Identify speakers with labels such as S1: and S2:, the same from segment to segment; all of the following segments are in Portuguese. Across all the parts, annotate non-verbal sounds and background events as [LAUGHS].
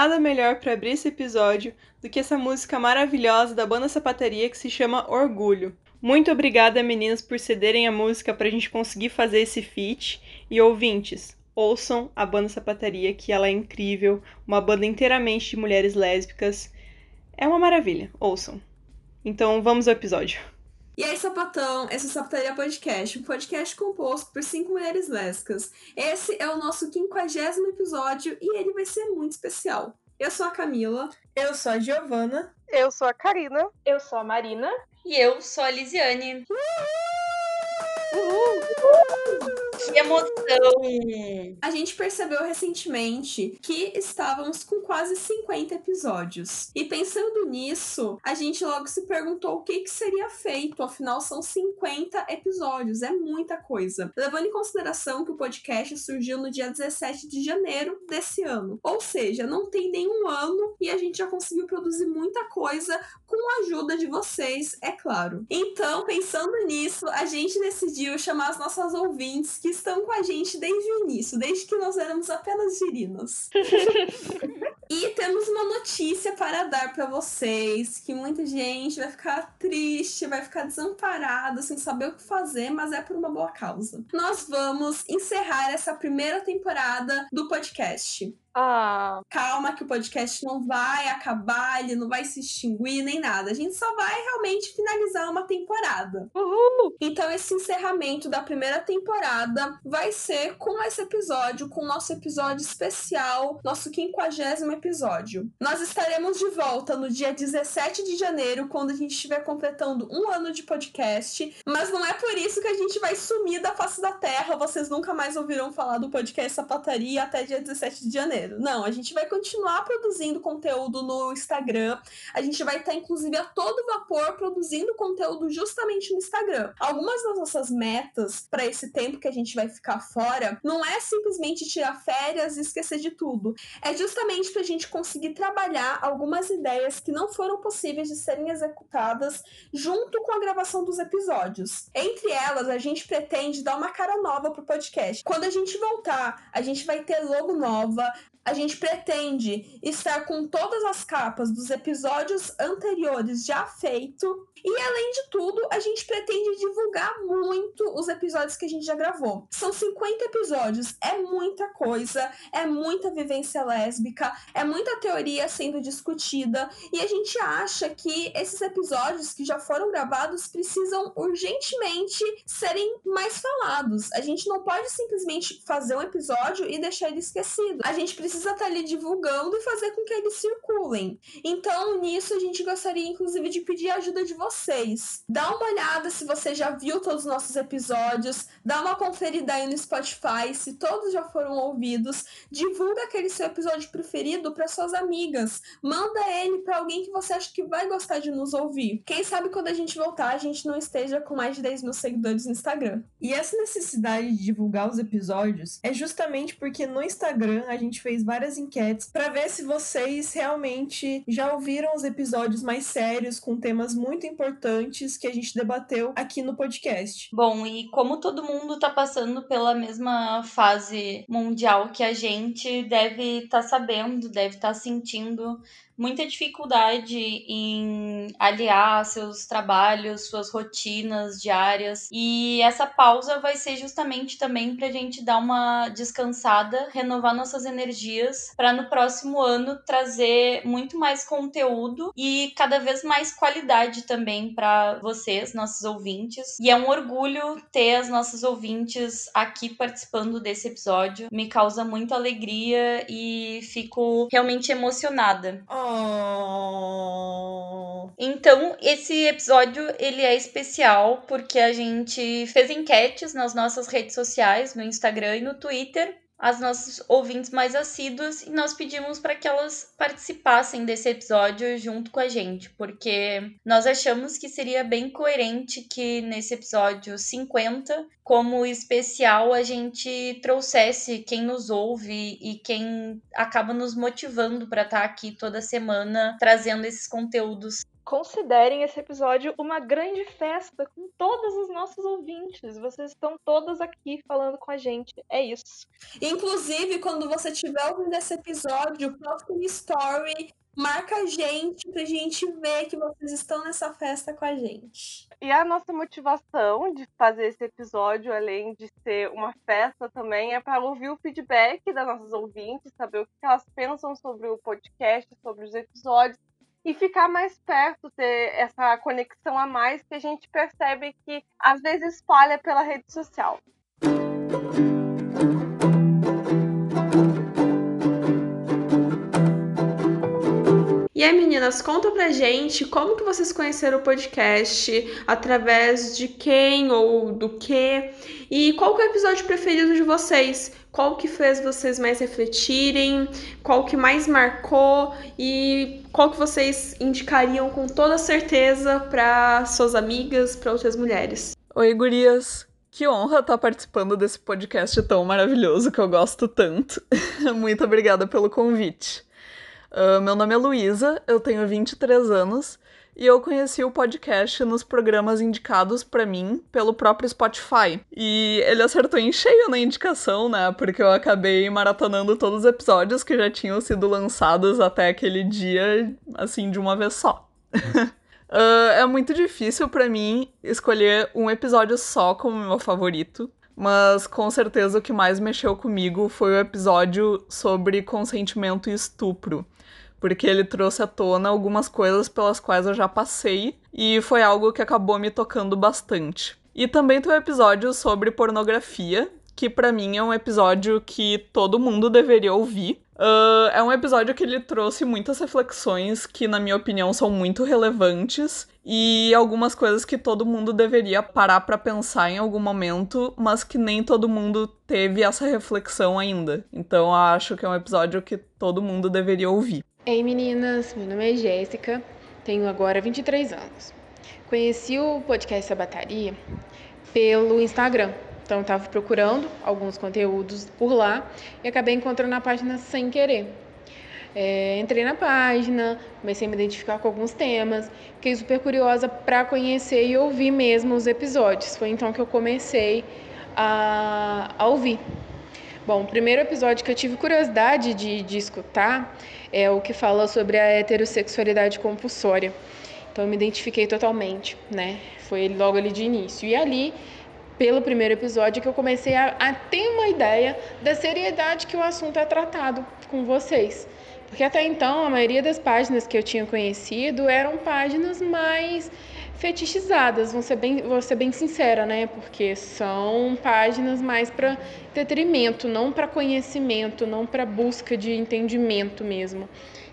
S1: Nada melhor para abrir esse episódio do que essa música maravilhosa da banda Sapataria que se chama Orgulho. Muito obrigada, meninas, por cederem a música para a gente conseguir fazer esse feat. E ouvintes, ouçam a banda Sapataria, que ela é incrível, uma banda inteiramente de mulheres lésbicas. É uma maravilha, ouçam. Então vamos ao episódio.
S2: E aí, sapatão, esse é o Sapataria Podcast, um podcast composto por cinco mulheres lésbicas. Esse é o nosso quinquagésimo episódio e ele vai ser muito especial. Eu sou a Camila.
S1: Eu sou a Giovana.
S3: Eu sou a Karina.
S4: Eu sou a Marina.
S5: E eu sou a Lisiane.
S2: Uhul! Uhul!
S5: Que emoção!
S2: A gente percebeu recentemente que estávamos com quase 50 episódios. E pensando nisso, a gente logo se perguntou o que, que seria feito. Afinal, são 50 episódios, é muita coisa. Levando em consideração que o podcast surgiu no dia 17 de janeiro desse ano. Ou seja, não tem nenhum ano e a gente já conseguiu produzir muita coisa com a ajuda de vocês, é claro. Então, pensando nisso, a gente decidiu chamar as nossas ouvintes que estão com a gente desde o início, desde que nós éramos apenas girinas. [LAUGHS] e temos uma notícia para dar para vocês, que muita gente vai ficar triste, vai ficar desamparada, sem saber o que fazer, mas é por uma boa causa. Nós vamos encerrar essa primeira temporada do podcast.
S3: Ah.
S2: Calma que o podcast não vai acabar, ele não vai se extinguir nem nada. A gente só vai realmente finalizar uma temporada.
S3: Uhul.
S2: Então esse encerramento da primeira temporada vai ser com esse episódio, com o nosso episódio especial, nosso quinquagésimo episódio. Nós estaremos de volta no dia 17 de janeiro, quando a gente estiver completando um ano de podcast. Mas não é por isso que a gente vai sumir da face da terra. Vocês nunca mais ouvirão falar do podcast Sapataria até dia 17 de janeiro. Não, a gente vai continuar produzindo conteúdo no Instagram. A gente vai estar, inclusive, a todo vapor produzindo conteúdo justamente no Instagram. Algumas das nossas metas para esse tempo que a gente vai ficar fora não é simplesmente tirar férias e esquecer de tudo. É justamente para a gente conseguir trabalhar algumas ideias que não foram possíveis de serem executadas junto com a gravação dos episódios. Entre elas, a gente pretende dar uma cara nova pro podcast. Quando a gente voltar, a gente vai ter logo nova, a gente pretende estar com todas as capas dos episódios anteriores já feito. E além de tudo, a gente pretende divulgar muito os episódios que a gente já gravou. São 50 episódios, é muita coisa, é muita vivência lésbica, é muita teoria sendo discutida, e a gente acha que esses episódios que já foram gravados precisam urgentemente serem mais falados. A gente não pode simplesmente fazer um episódio e deixar ele esquecido. A gente precisa estar tá ali divulgando e fazer com que eles circulem. Então, nisso, a gente gostaria, inclusive, de pedir a ajuda de vocês. Dá uma olhada se você já viu todos os nossos episódios, dá uma conferida aí no Spotify, se todos já foram ouvidos. Divulga aquele seu episódio preferido para suas amigas. Manda ele para alguém que você acha que vai gostar de nos ouvir. Quem sabe quando a gente voltar, a gente não esteja com mais de 10 mil seguidores no Instagram.
S1: E essa necessidade de divulgar os episódios é justamente porque no Instagram a gente fez várias enquetes para ver se vocês realmente já ouviram os episódios mais sérios com temas muito importantes que a gente debateu aqui no podcast.
S5: Bom, e como todo mundo tá passando pela mesma fase mundial que a gente, deve estar tá sabendo, deve estar tá sentindo muita dificuldade em aliar seus trabalhos, suas rotinas diárias. E essa pausa vai ser justamente também para a gente dar uma descansada, renovar nossas energias, para no próximo ano trazer muito mais conteúdo e cada vez mais qualidade também para vocês, nossos ouvintes. E é um orgulho ter as nossas ouvintes aqui participando desse episódio. Me causa muita alegria e fico realmente emocionada.
S1: Oh.
S5: Então, esse episódio ele é especial porque a gente fez enquetes nas nossas redes sociais, no Instagram e no Twitter, as nossas ouvintes mais assíduas e nós pedimos para que elas participassem desse episódio junto com a gente, porque nós achamos que seria bem coerente que nesse episódio 50
S6: como especial a gente trouxesse quem nos ouve e quem acaba nos motivando para estar tá aqui toda semana trazendo esses conteúdos.
S3: Considerem esse episódio uma grande festa com todos os nossos ouvintes. Vocês estão todas aqui falando com a gente. É isso.
S2: Inclusive, quando você estiver ouvindo esse episódio, posta um story marca a gente pra gente ver que vocês estão nessa festa com a gente.
S3: E a nossa motivação de fazer esse episódio, além de ser uma festa também, é para ouvir o feedback das nossas ouvintes, saber o que elas pensam sobre o podcast, sobre os episódios e ficar mais perto, ter essa conexão a mais que a gente percebe que às vezes espalha pela rede social.
S7: E aí, meninas, conta pra gente como que vocês conheceram o podcast, através de quem ou do que, e qual que é o episódio preferido de vocês? Qual que fez vocês mais refletirem? Qual que mais marcou? E qual que vocês indicariam com toda certeza para suas amigas, para outras mulheres?
S8: Oi, gurias! Que honra estar participando desse podcast tão maravilhoso que eu gosto tanto. [LAUGHS] Muito obrigada pelo convite. Uh, meu nome é Luísa, eu tenho 23 anos e eu conheci o podcast nos programas indicados para mim pelo próprio Spotify. E ele acertou em cheio na indicação, né? Porque eu acabei maratonando todos os episódios que já tinham sido lançados até aquele dia, assim, de uma vez só. uh, [LAUGHS] é muito difícil para mim escolher um episódio só como meu favorito. Mas com certeza o que mais mexeu comigo foi o episódio sobre consentimento e estupro porque ele trouxe à tona algumas coisas pelas quais eu já passei e foi algo que acabou me tocando bastante. E também tem um episódio sobre pornografia, que para mim é um episódio que todo mundo deveria ouvir. Uh, é um episódio que ele trouxe muitas reflexões que, na minha opinião, são muito relevantes e algumas coisas que todo mundo deveria parar para pensar em algum momento, mas que nem todo mundo teve essa reflexão ainda. Então, acho que é um episódio que todo mundo deveria ouvir.
S9: Ei meninas, meu nome é Jéssica, tenho agora 23 anos. Conheci o podcast Sabataria pelo Instagram, então estava procurando alguns conteúdos por lá e acabei encontrando a página sem querer. É, entrei na página, comecei a me identificar com alguns temas, fiquei super curiosa para conhecer e ouvir mesmo os episódios. Foi então que eu comecei a, a ouvir. Bom, o primeiro episódio que eu tive curiosidade de, de escutar é o que fala sobre a heterossexualidade compulsória. Então eu me identifiquei totalmente, né? Foi logo ali de início. E ali, pelo primeiro episódio, que eu comecei a, a ter uma ideia da seriedade que o assunto é tratado com vocês. Porque até então, a maioria das páginas que eu tinha conhecido eram páginas mais fetichizadas, vou ser bem, vou ser bem sincera, né? Porque são páginas mais para entretenimento, não para conhecimento, não para busca de entendimento mesmo.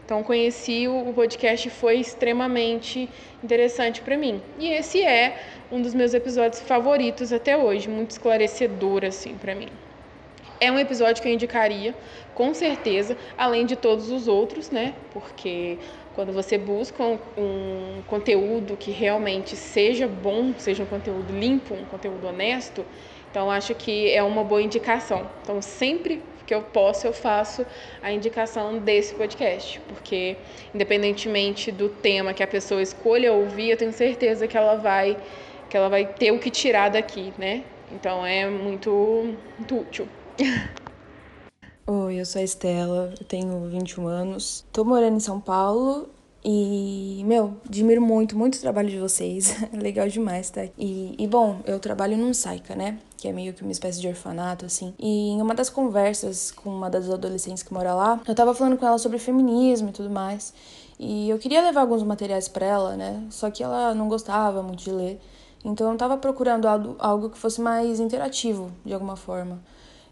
S9: Então conheci o podcast foi extremamente interessante para mim. E esse é um dos meus episódios favoritos até hoje, muito esclarecedor assim para mim. É um episódio que eu indicaria, com certeza, além de todos os outros, né? Porque quando você busca um, um, conteúdo que realmente seja bom, seja um conteúdo limpo, um conteúdo honesto, então acho que é uma boa indicação. Então sempre que eu posso eu faço a indicação desse podcast, porque independentemente do tema que a pessoa escolha ouvir, eu tenho certeza que ela vai que ela vai ter o que tirar daqui, né? Então é muito, muito útil. [LAUGHS]
S10: Oi, eu sou a Estela, eu tenho 21 anos, tô morando em São Paulo e, meu, admiro muito, muito o trabalho de vocês. [LAUGHS] Legal demais, tá? E, e, bom, eu trabalho num Saica, né? Que é meio que uma espécie de orfanato, assim. E em uma das conversas com uma das adolescentes que mora lá, eu tava falando com ela sobre feminismo e tudo mais. E eu queria levar alguns materiais para ela, né? Só que ela não gostava muito de ler. Então eu tava procurando algo que fosse mais interativo, de alguma forma.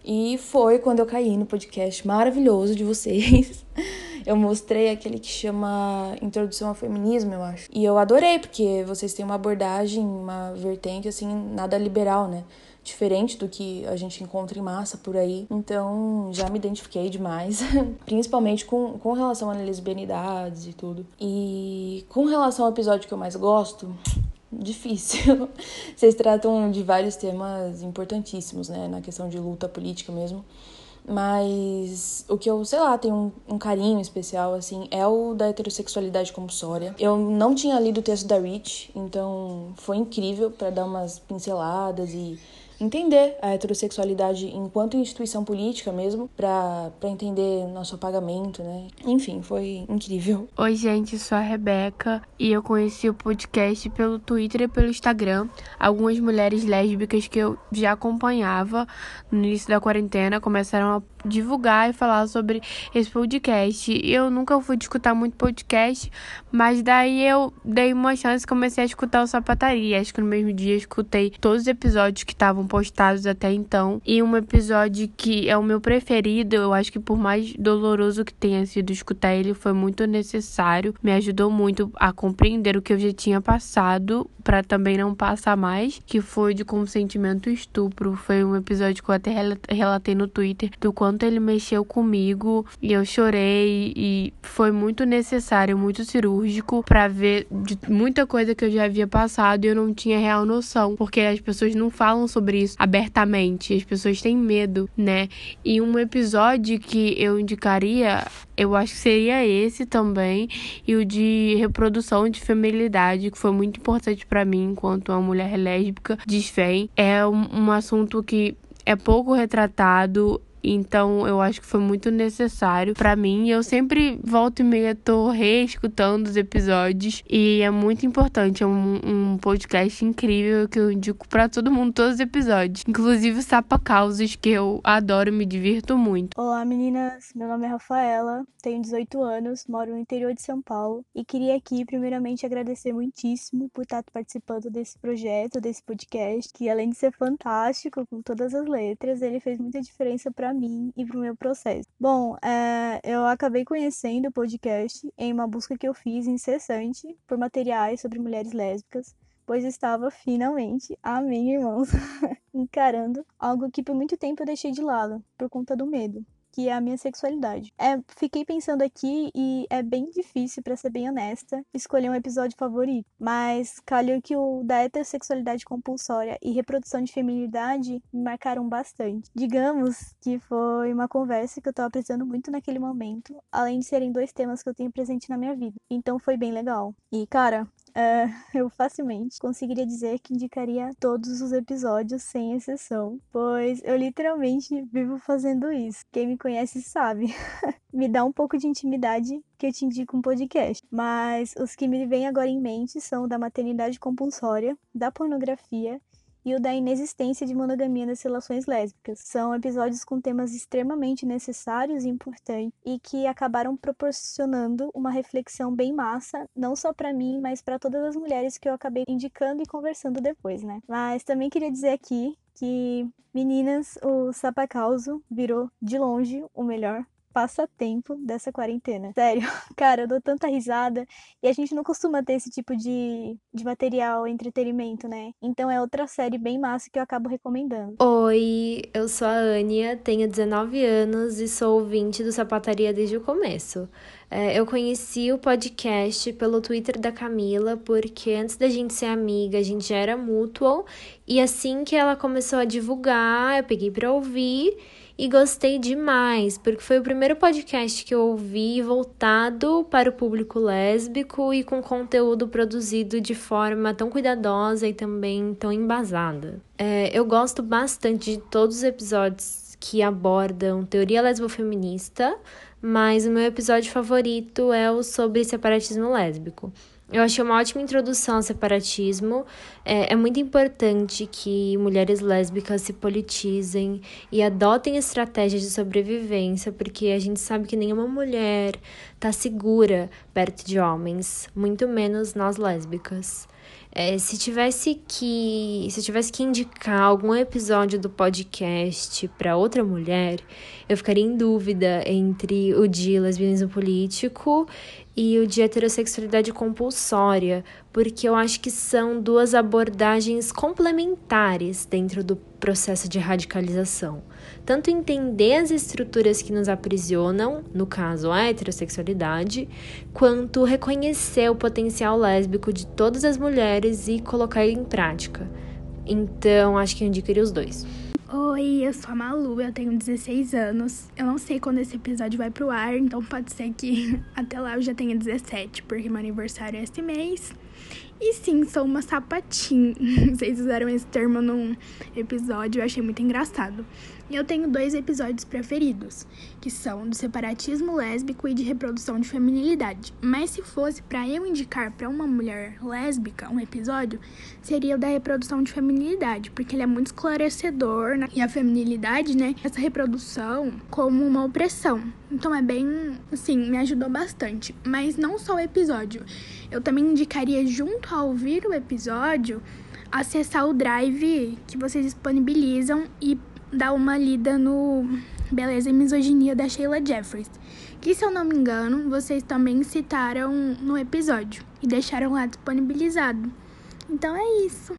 S10: E foi quando eu caí no podcast maravilhoso de vocês. [LAUGHS] Eu mostrei aquele que chama Introdução ao Feminismo, eu acho. E eu adorei, porque vocês têm uma abordagem, uma vertente, assim, nada liberal, né? Diferente do que a gente encontra em massa por aí. Então, já me identifiquei demais. [LAUGHS] Principalmente com, com relação a lesbianidades e tudo. E com relação ao episódio que eu mais gosto, difícil. [LAUGHS] Vocês tratam de vários temas importantíssimos, né, na questão de luta política mesmo. Mas o que eu, sei lá, tenho um, um, carinho especial, assim, é o da heterossexualidade compulsória. Eu não tinha lido o texto da Rich, então foi incrível para dar umas pinceladas e entender a heterossexualidade enquanto instituição política mesmo, para entender nosso apagamento, né? Enfim, foi incrível. [LAUGHS]
S11: Oi, gente, sou a Rebeca e eu conheci o podcast pelo Twitter e pelo Instagram. Algumas mulheres lésbicas que eu já acompanhava no início da quarentena começaram a divulgar e falar sobre esse podcast. Eu nunca fui escutar muito podcast, mas daí eu dei uma chance e comecei a escutar o Sapataria. Acho que no mesmo dia eu escutei todos os episódios que estavam postados até então. E um episódio que é o meu preferido, eu acho que por mais doloroso que tenha sido escutar ele, foi muito necessário. Me ajudou muito a compreender o que eu já tinha passado para também não passar mais, que foi de consentimento estupro. Foi um episódio que eu até relatei no Twitter do quanto ele mexeu comigo e eu chorei e foi muito necessário, muito cirúrgico para ver de muita coisa que eu já havia passado e eu não tinha real noção, porque as pessoas não falam sobre isso abertamente, as pessoas têm medo, né? E um episódio que eu indicaria eu acho que seria esse também e o de reprodução de feminilidade que foi muito importante para mim enquanto uma mulher lésbica desfém é um assunto que é pouco retratado então eu acho que foi muito necessário para mim. Eu sempre volto e meia tô reescutando os episódios e é muito importante. É um, um podcast incrível que eu indico para todo mundo todos os episódios, inclusive Sapa Causas que eu adoro, me divirto muito.
S12: Olá meninas, meu nome é Rafaela, tenho 18 anos, moro no interior de São Paulo e queria aqui primeiramente agradecer muitíssimo por estar participando desse projeto, desse podcast, que além de ser fantástico com todas as letras, ele fez muita diferença para mim e para o meu processo. Bom, é, eu acabei conhecendo o podcast em uma busca que eu fiz incessante por materiais sobre mulheres lésbicas, pois estava finalmente, amém, irmãos, [LAUGHS] encarando algo que por muito tempo eu deixei de lado por conta do medo que é a minha sexualidade. É, fiquei pensando aqui e é bem difícil, para ser bem honesta, escolher um episódio favorito. Mas calhou que o da heterossexualidade compulsória e reprodução de feminilidade me marcaram bastante. Digamos que foi uma conversa que eu tava precisando muito naquele momento, além de serem dois temas que eu tenho presente na minha vida. Então foi bem legal. E, cara, Uh, eu facilmente conseguiria dizer que indicaria todos os episódios sem exceção, pois eu literalmente vivo fazendo isso. Quem me conhece sabe. [LAUGHS] me dá um pouco de intimidade que eu te indico um podcast, mas os que me vêm agora em mente são da maternidade compulsória, da pornografia e o da inexistência de monogamia nas relações lésbicas. São episódios com temas extremamente necessários e importantes e que acabaram proporcionando uma reflexão bem massa, não só para mim, mas para todas as mulheres que eu acabei indicando e conversando depois, né? Mas também queria dizer aqui que, meninas, o Sapacauso virou de longe o melhor passatempo dessa quarentena. Sério, [LAUGHS] cara, eu dou tanta risada e a gente não costuma ter esse tipo de, de material, entretenimento, né? Então é outra série bem massa que eu acabo recomendando.
S13: Oi, eu sou a Ania, tenho 19 anos e sou ouvinte do Sapataria desde o começo. É, eu conheci o podcast pelo Twitter da Camila, porque antes da gente ser amiga, a gente já era mutual, e assim que ela começou a divulgar, eu peguei pra ouvir e gostei demais, porque foi o primeiro podcast que eu ouvi voltado para o público lésbico e com conteúdo produzido de forma tão cuidadosa e também tão embasada. É, eu gosto bastante de todos os episódios que abordam teoria lesbofeminista, mas o meu episódio favorito é o sobre separatismo lésbico. Eu achei uma ótima introdução ao separatismo. É, é, muito importante que mulheres lésbicas se politizem e adotem estratégias de sobrevivência, porque a gente sabe que nenhuma mulher está segura perto de homens, muito menos nós lésbicas. É, se tivesse que se tivesse que indicar algum episódio do podcast para outra mulher, eu ficaria em dúvida entre o de lesbianismo político e o de heterossexualidade compulsória, porque eu acho que são duas abordagens complementares dentro do processo de radicalização. Tanto entender as estruturas que nos aprisionam, no caso a heterossexualidade, quanto reconhecer o potencial lésbico de todas as mulheres e colocar em prática. Então, acho que eu indicaria os dois.
S14: Oi, eu sou a Malu, eu tenho 16 anos. Eu não sei quando esse episódio vai pro ar, então pode ser que [LAUGHS] até lá eu já tenha 17, porque meu aniversário é esse mês. E sim, sou uma sapatinha. [LAUGHS] Vocês usaram esse termo num episódio, eu achei muito engraçado. Eu tenho dois episódios preferidos, que são do separatismo lésbico e de reprodução de feminilidade. Mas se fosse para eu indicar para uma mulher lésbica um episódio, seria o da reprodução de feminilidade, porque ele é muito esclarecedor né? e a feminilidade, né, essa reprodução como uma opressão. Então é bem, assim, me ajudou bastante. Mas não só o episódio. Eu também indicaria junto ao ouvir o episódio acessar o drive que vocês disponibilizam e dar uma lida no Beleza e Misoginia da Sheila Jeffries, que se eu não me engano, vocês também citaram no episódio e deixaram lá disponibilizado. Então é isso.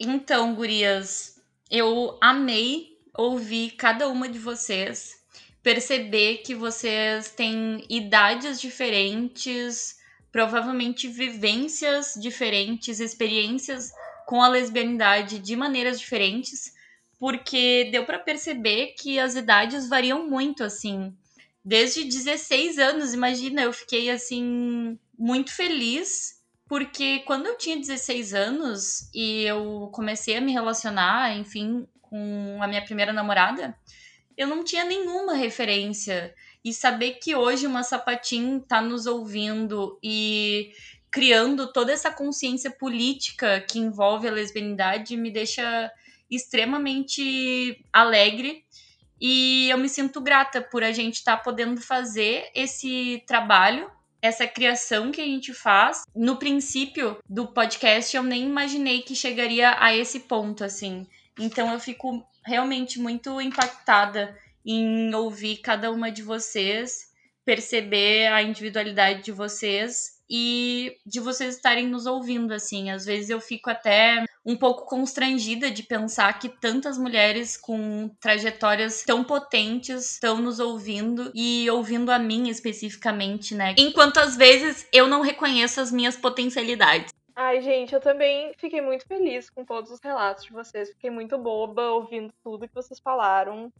S5: Então, gurias, eu amei ouvir cada uma de vocês, perceber que vocês têm idades diferentes, provavelmente vivências diferentes, experiências com a lesbianidade de maneiras diferentes, porque deu para perceber que as idades variam muito, assim. Desde 16 anos, imagina, eu fiquei assim muito feliz, porque quando eu tinha 16 anos e eu comecei a me relacionar, enfim, com a minha primeira namorada, eu não tinha nenhuma referência e saber que hoje uma sapatinho tá nos ouvindo e criando toda essa consciência política que envolve a lesbianidade me deixa extremamente alegre e eu me sinto grata por a gente estar tá podendo fazer esse trabalho, essa criação que a gente faz. No princípio do podcast eu nem imaginei que chegaria a esse ponto assim. Então eu fico realmente muito impactada em ouvir cada uma de vocês, perceber a individualidade de vocês e de vocês estarem nos ouvindo assim. Às vezes eu fico até um pouco constrangida de pensar que tantas mulheres com trajetórias tão potentes estão nos ouvindo e ouvindo a mim especificamente, né? Enquanto às vezes eu não reconheço as minhas potencialidades.
S4: Ai, gente, eu também fiquei muito feliz com todos os relatos de vocês. Fiquei muito boba ouvindo tudo que vocês falaram.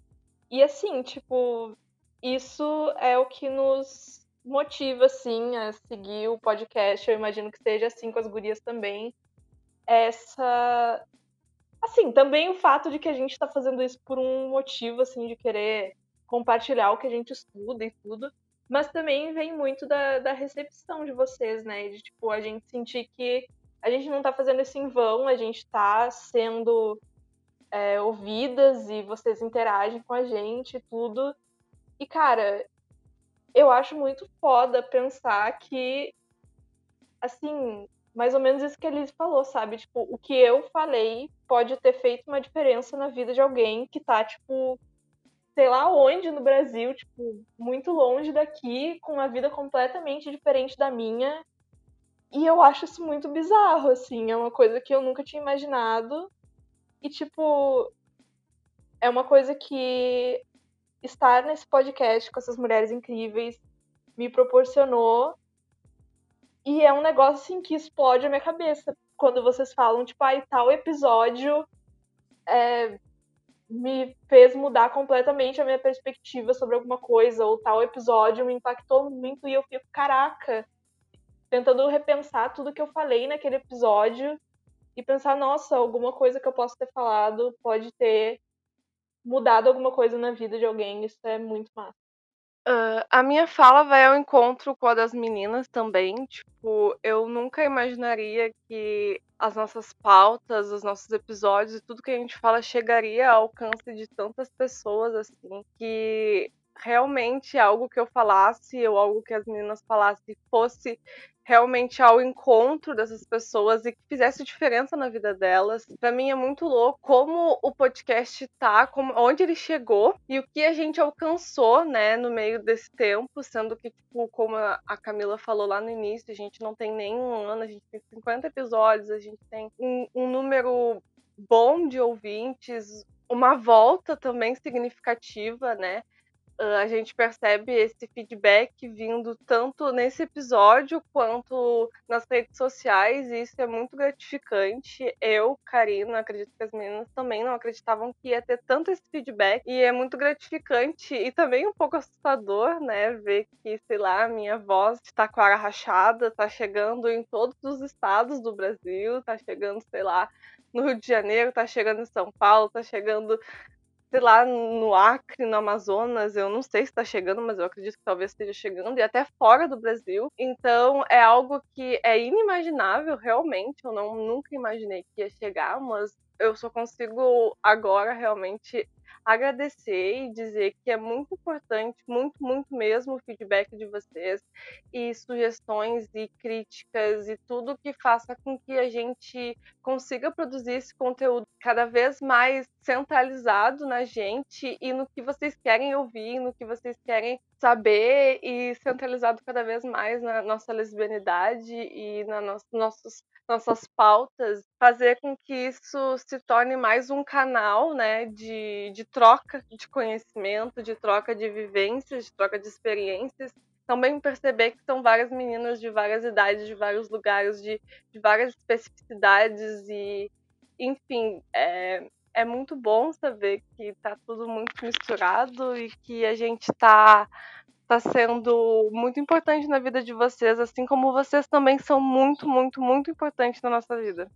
S4: E assim, tipo, isso é o que nos motiva, assim, a seguir o podcast. Eu imagino que seja assim com as gurias também. Essa. Assim, também o fato de que a gente está fazendo isso por um motivo, assim, de querer compartilhar o que a gente estuda e tudo. Mas também vem muito da, da recepção de vocês, né? De, tipo, a gente sentir que a gente não está fazendo isso em vão, a gente está sendo é, ouvidas e vocês interagem com a gente e tudo. E, cara, eu acho muito foda pensar que, assim, mais ou menos isso que a Liz falou, sabe? Tipo, o que eu falei pode ter feito uma diferença na vida de alguém que tá, tipo, sei lá onde no Brasil, tipo, muito longe daqui, com uma vida completamente diferente da minha. E eu acho isso muito bizarro, assim, é uma coisa que eu nunca tinha imaginado. E, tipo, é uma coisa que estar nesse podcast com essas mulheres incríveis me proporcionou. E é um negócio, assim, que explode a minha cabeça. Quando vocês falam, tipo, ai, ah, tal episódio é, me fez mudar completamente a minha perspectiva sobre alguma coisa, ou tal episódio me impactou muito, e eu fico, caraca, tentando repensar tudo que eu falei naquele episódio e pensar, nossa, alguma coisa que eu possa ter falado pode ter mudado alguma coisa na vida de alguém. Isso é muito massa. Uh, a minha fala vai ao encontro com a das meninas também. Tipo, eu nunca imaginaria que as nossas pautas, os nossos episódios e tudo que a gente fala chegaria ao alcance de tantas pessoas assim. Que
S3: realmente algo que eu falasse ou algo que as meninas falassem fosse realmente ao encontro dessas pessoas e que fizesse diferença na vida delas. Para mim é muito louco como o podcast tá, como, onde ele chegou e o que a gente alcançou, né, no meio desse tempo, sendo que, tipo, como a Camila falou lá no início, a gente não tem nem um ano, a gente tem 50 episódios, a gente tem um, um número bom de ouvintes, uma volta também significativa, né? A gente percebe esse feedback vindo tanto nesse episódio quanto nas redes sociais, e isso é muito gratificante. Eu, Karina, acredito que as meninas também não acreditavam que ia ter tanto esse feedback, e é muito gratificante e também um pouco assustador, né? Ver que, sei lá, a minha voz de taquara rachada tá chegando em todos os estados do Brasil, tá chegando, sei lá, no Rio de Janeiro, tá chegando em São Paulo, tá chegando sei lá, no Acre, no Amazonas, eu não sei se está chegando, mas eu acredito que talvez esteja chegando, e até fora do Brasil. Então é algo que é inimaginável, realmente. Eu não, nunca imaginei que ia chegar, mas eu só consigo agora realmente agradecer e dizer que é muito importante, muito, muito mesmo o feedback de vocês e sugestões e críticas e tudo que faça com que a gente consiga produzir esse conteúdo cada vez mais centralizado na gente e no que vocês querem ouvir, no que vocês querem saber e centralizado cada vez mais na nossa lesbianidade e na no nossos nossas pautas, fazer com que isso se torne mais um canal né, de, de troca de conhecimento, de troca de vivências, de troca de experiências. Também perceber que são várias meninas de várias idades, de vários lugares, de, de várias especificidades e, enfim, é, é muito bom saber que está tudo muito misturado e que a gente está está sendo muito importante na vida de vocês, assim como vocês também são muito, muito, muito importantes na nossa vida.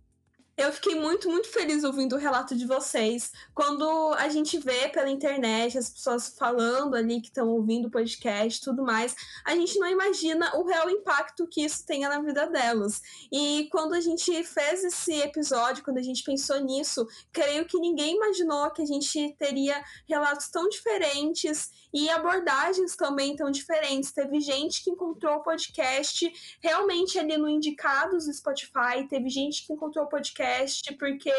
S2: Eu fiquei muito, muito feliz ouvindo o relato de vocês. Quando a gente vê pela internet as pessoas falando ali que estão ouvindo o podcast e tudo mais, a gente não imagina o real impacto que isso tenha na vida delas. E quando a gente fez esse episódio, quando a gente pensou nisso, creio que ninguém imaginou que a gente teria relatos tão diferentes e abordagens também tão diferentes. Teve gente que encontrou o podcast realmente ali no Indicados do Spotify, teve gente que encontrou o podcast podcast porque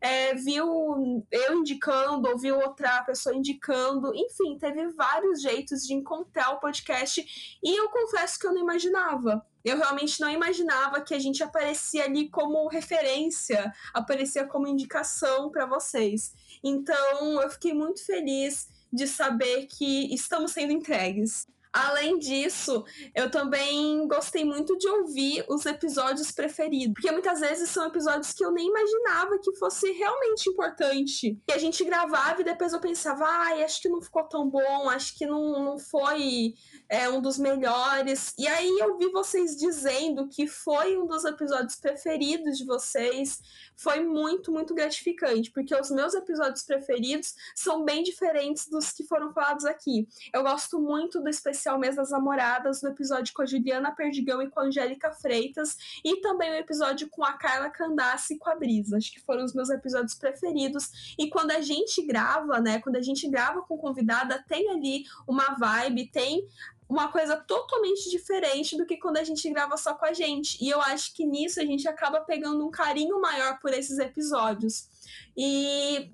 S2: é, viu eu indicando, ou viu outra pessoa indicando, enfim, teve vários jeitos de encontrar o podcast e eu confesso que eu não imaginava. Eu realmente não imaginava que a gente aparecia ali como referência, aparecia como indicação para vocês. Então, eu fiquei muito feliz de saber que estamos sendo entregues. Além disso, eu também gostei muito de ouvir os episódios preferidos, porque muitas vezes são episódios que eu nem imaginava que fosse realmente importante. E a gente gravava e depois eu pensava, ai, acho que não ficou tão bom, acho que não, não foi é, um dos melhores. E aí eu vi vocês dizendo que foi um dos episódios preferidos de vocês. Foi muito, muito gratificante, porque os meus episódios preferidos são bem diferentes dos que foram falados aqui. Eu gosto muito do especial Mês das Namoradas, do episódio com a Juliana Perdigão e com a Angélica Freitas, e também o episódio com a Carla Candace e com a Brisa. Acho que foram os meus episódios preferidos. E quando a gente grava, né? Quando a gente grava com convidada, tem ali uma vibe, tem uma coisa totalmente diferente do que quando a gente grava só com a gente. E eu acho que nisso a gente acaba pegando um carinho maior por esses episódios. E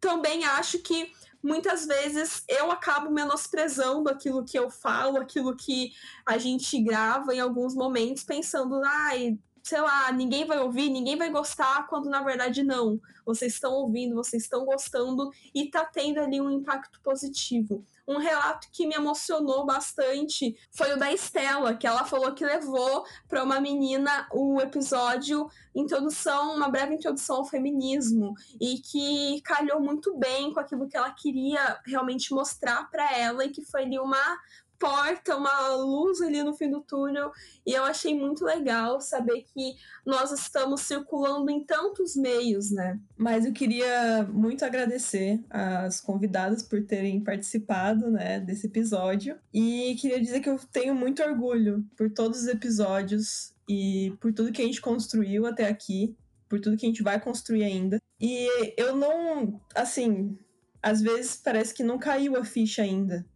S2: também acho que muitas vezes eu acabo menosprezando aquilo que eu falo, aquilo que a gente grava em alguns momentos, pensando, ai, sei lá, ninguém vai ouvir, ninguém vai gostar, quando na verdade não. Vocês estão ouvindo, vocês estão gostando e tá tendo ali um impacto positivo. Um relato que me emocionou bastante foi o da Estela, que ela falou que levou para uma menina o episódio introdução, uma breve introdução ao feminismo e que calhou muito bem com aquilo que ela queria realmente mostrar para ela e que foi ali uma porta, uma luz ali no fim do túnel. E eu achei muito legal saber que nós estamos circulando em tantos meios, né?
S7: Mas eu queria muito agradecer as convidadas por terem participado, né, desse episódio. E queria dizer que eu tenho muito orgulho por todos os episódios e por tudo que a gente construiu até aqui, por tudo que a gente vai construir ainda. E eu não, assim, às vezes parece que não caiu a ficha ainda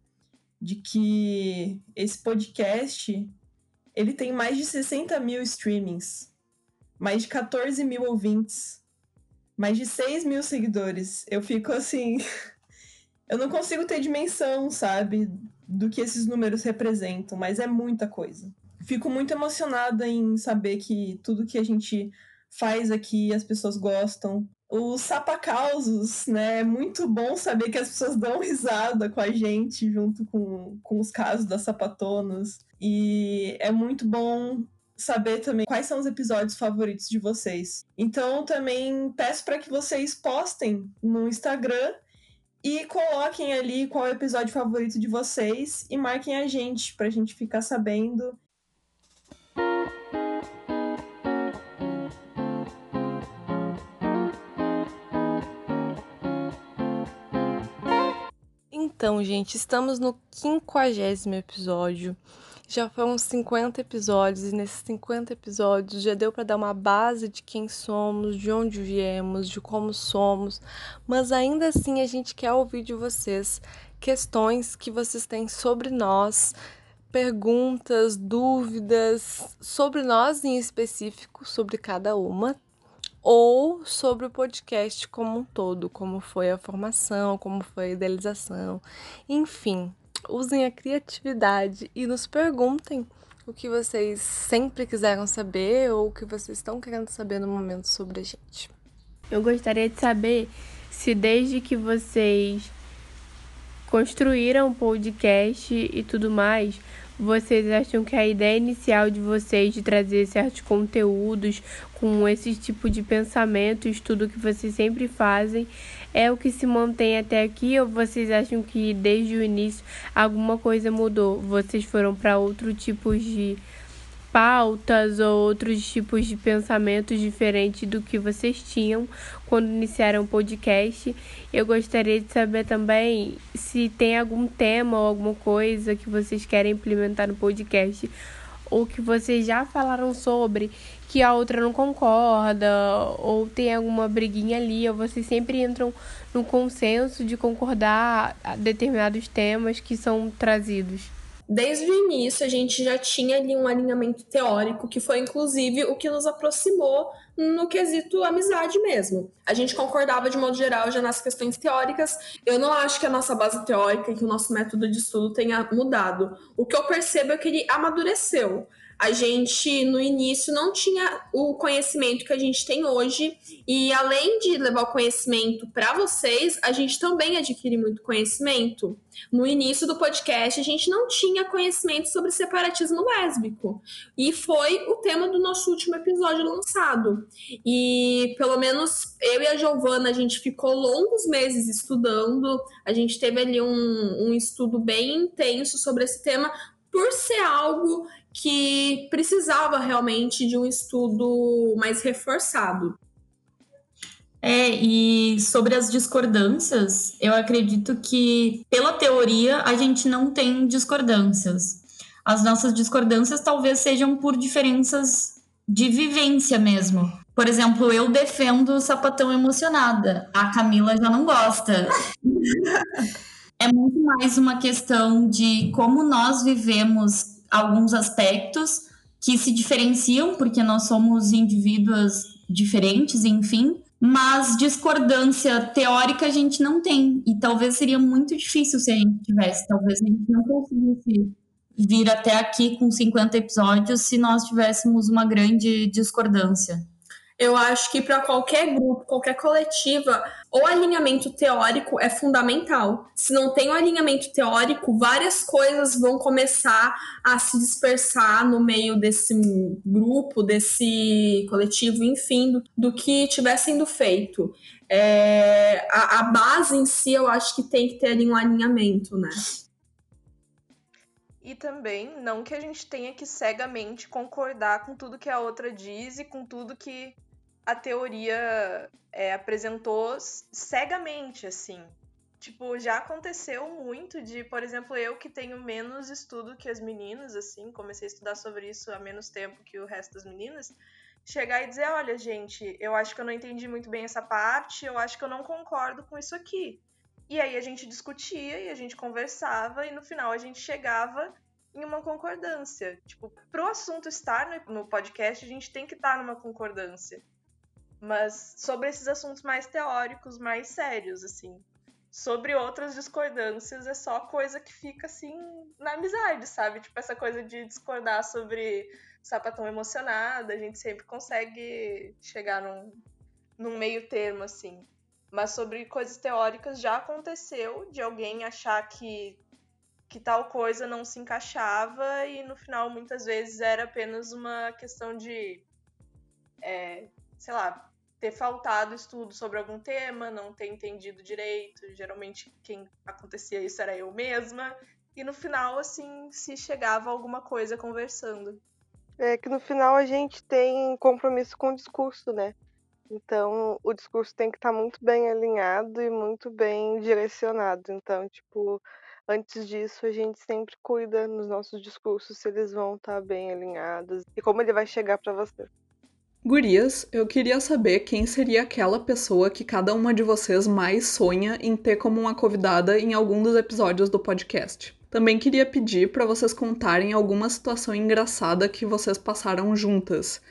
S1: de que esse podcast ele tem mais de 60 mil streamings, mais de 14 mil ouvintes, mais de 6 mil seguidores. Eu fico assim. [LAUGHS] eu não consigo ter dimensão, sabe, do que esses números representam, mas é muita coisa. Fico muito emocionada em saber que tudo que a gente faz aqui as pessoas gostam. Os sapacausos, né? É muito bom saber que as pessoas dão [LAUGHS] risada com a gente junto com, com os casos das sapatonas. E é muito bom saber também quais são os episódios favoritos de vocês. Então também peço para que vocês postem no Instagram e coloquem ali qual é o episódio favorito de vocês e marquem a gente para a gente ficar sabendo
S3: Então, gente, estamos no quinquagésimo episódio. Já foram 50 episódios e nesses 50 episódios já deu para dar uma base de quem somos, de onde viemos, de como somos, mas ainda assim a gente quer ouvir de vocês questões que vocês têm sobre nós, perguntas, dúvidas sobre nós em específico, sobre cada uma, ou sobre o podcast como um todo, como foi a formação, como foi a idealização, enfim, usem a criatividade e nos perguntem o que vocês sempre quiseram saber ou o que vocês estão querendo saber no momento sobre a gente.
S11: Eu gostaria de saber se desde que vocês construíram podcast e tudo mais, vocês acham que a ideia inicial de vocês de trazer certos conteúdos com esse tipo de pensamento, estudo que vocês sempre fazem, é o que se mantém até aqui ou vocês acham que desde o início alguma coisa mudou? Vocês foram para outro tipo de pautas ou outros tipos de pensamentos diferentes do que vocês tinham quando iniciaram o podcast. Eu gostaria de saber também se tem algum tema ou alguma coisa que vocês querem implementar no podcast ou que vocês já falaram sobre que a outra não concorda ou tem alguma briguinha ali, ou vocês sempre entram no consenso de concordar a determinados temas que são trazidos
S2: desde o início a gente já tinha ali um alinhamento teórico, que foi inclusive o que nos aproximou no quesito amizade mesmo. A gente concordava de modo geral já nas questões teóricas. Eu não acho que a nossa base teórica e que o nosso método de estudo tenha mudado. O que eu percebo é que ele amadureceu a gente no início não tinha o conhecimento que a gente tem hoje e além de levar o conhecimento para vocês, a gente também adquire muito conhecimento. No início do podcast, a gente não tinha conhecimento sobre separatismo lésbico e foi o tema do nosso último episódio lançado. E pelo menos eu e a Giovana, a gente ficou longos meses estudando, a gente teve ali um, um estudo bem intenso sobre esse tema, por ser algo que precisava realmente de um estudo mais reforçado.
S5: É, e sobre as discordâncias, eu acredito que, pela teoria, a gente não tem discordâncias. As nossas discordâncias talvez sejam por diferenças de vivência mesmo. Por exemplo, eu defendo o sapatão emocionada, a Camila já não gosta. [LAUGHS] é muito mais uma questão de como nós vivemos alguns aspectos que se diferenciam, porque nós somos indivíduos diferentes, enfim, mas discordância teórica a gente não tem. E talvez seria muito difícil se a gente tivesse. Talvez a gente não conseguisse vir até aqui com 50 episódios se nós tivéssemos uma grande discordância.
S2: Eu acho que para qualquer grupo, qualquer coletiva, o alinhamento teórico é fundamental. Se não tem o um alinhamento teórico, várias coisas vão começar a se dispersar no meio desse grupo, desse coletivo, enfim, do, do que estiver sendo feito. É, a, a base em si, eu acho que tem que ter ali um alinhamento, né?
S4: E também, não que a gente tenha que cegamente concordar com tudo que a outra diz e com tudo que a teoria é, apresentou cegamente, assim. Tipo, já aconteceu muito de, por exemplo, eu que tenho menos estudo que as meninas, assim, comecei a estudar sobre isso há menos tempo que o resto das meninas, chegar e dizer, olha, gente, eu acho que eu não entendi muito bem essa parte, eu acho que eu não concordo com isso aqui. E aí a gente discutia e a gente conversava e no final a gente chegava em uma concordância. Tipo, pro assunto estar no podcast, a gente tem que estar numa concordância. Mas sobre esses assuntos mais teóricos, mais sérios, assim. Sobre outras discordâncias é só coisa que fica assim na amizade, sabe? Tipo, essa coisa de discordar sobre sapatão emocionada, a gente sempre consegue chegar num, num meio termo, assim. Mas sobre coisas teóricas já aconteceu de alguém achar que, que tal coisa não se encaixava e no final muitas vezes era apenas uma questão de, é, sei lá, ter faltado estudo sobre algum tema, não ter entendido direito. Geralmente quem acontecia isso era eu mesma. E no final, assim, se chegava alguma coisa conversando.
S3: É que no final a gente tem compromisso com o discurso, né? Então, o discurso tem que estar tá muito bem alinhado e muito bem direcionado. Então, tipo, antes disso, a gente sempre cuida nos nossos discursos se eles vão estar tá bem alinhados e como ele vai chegar para você.
S8: Gurias, eu queria saber quem seria aquela pessoa que cada uma de vocês mais sonha em ter como uma convidada em algum dos episódios do podcast. Também queria pedir para vocês contarem alguma situação engraçada que vocês passaram juntas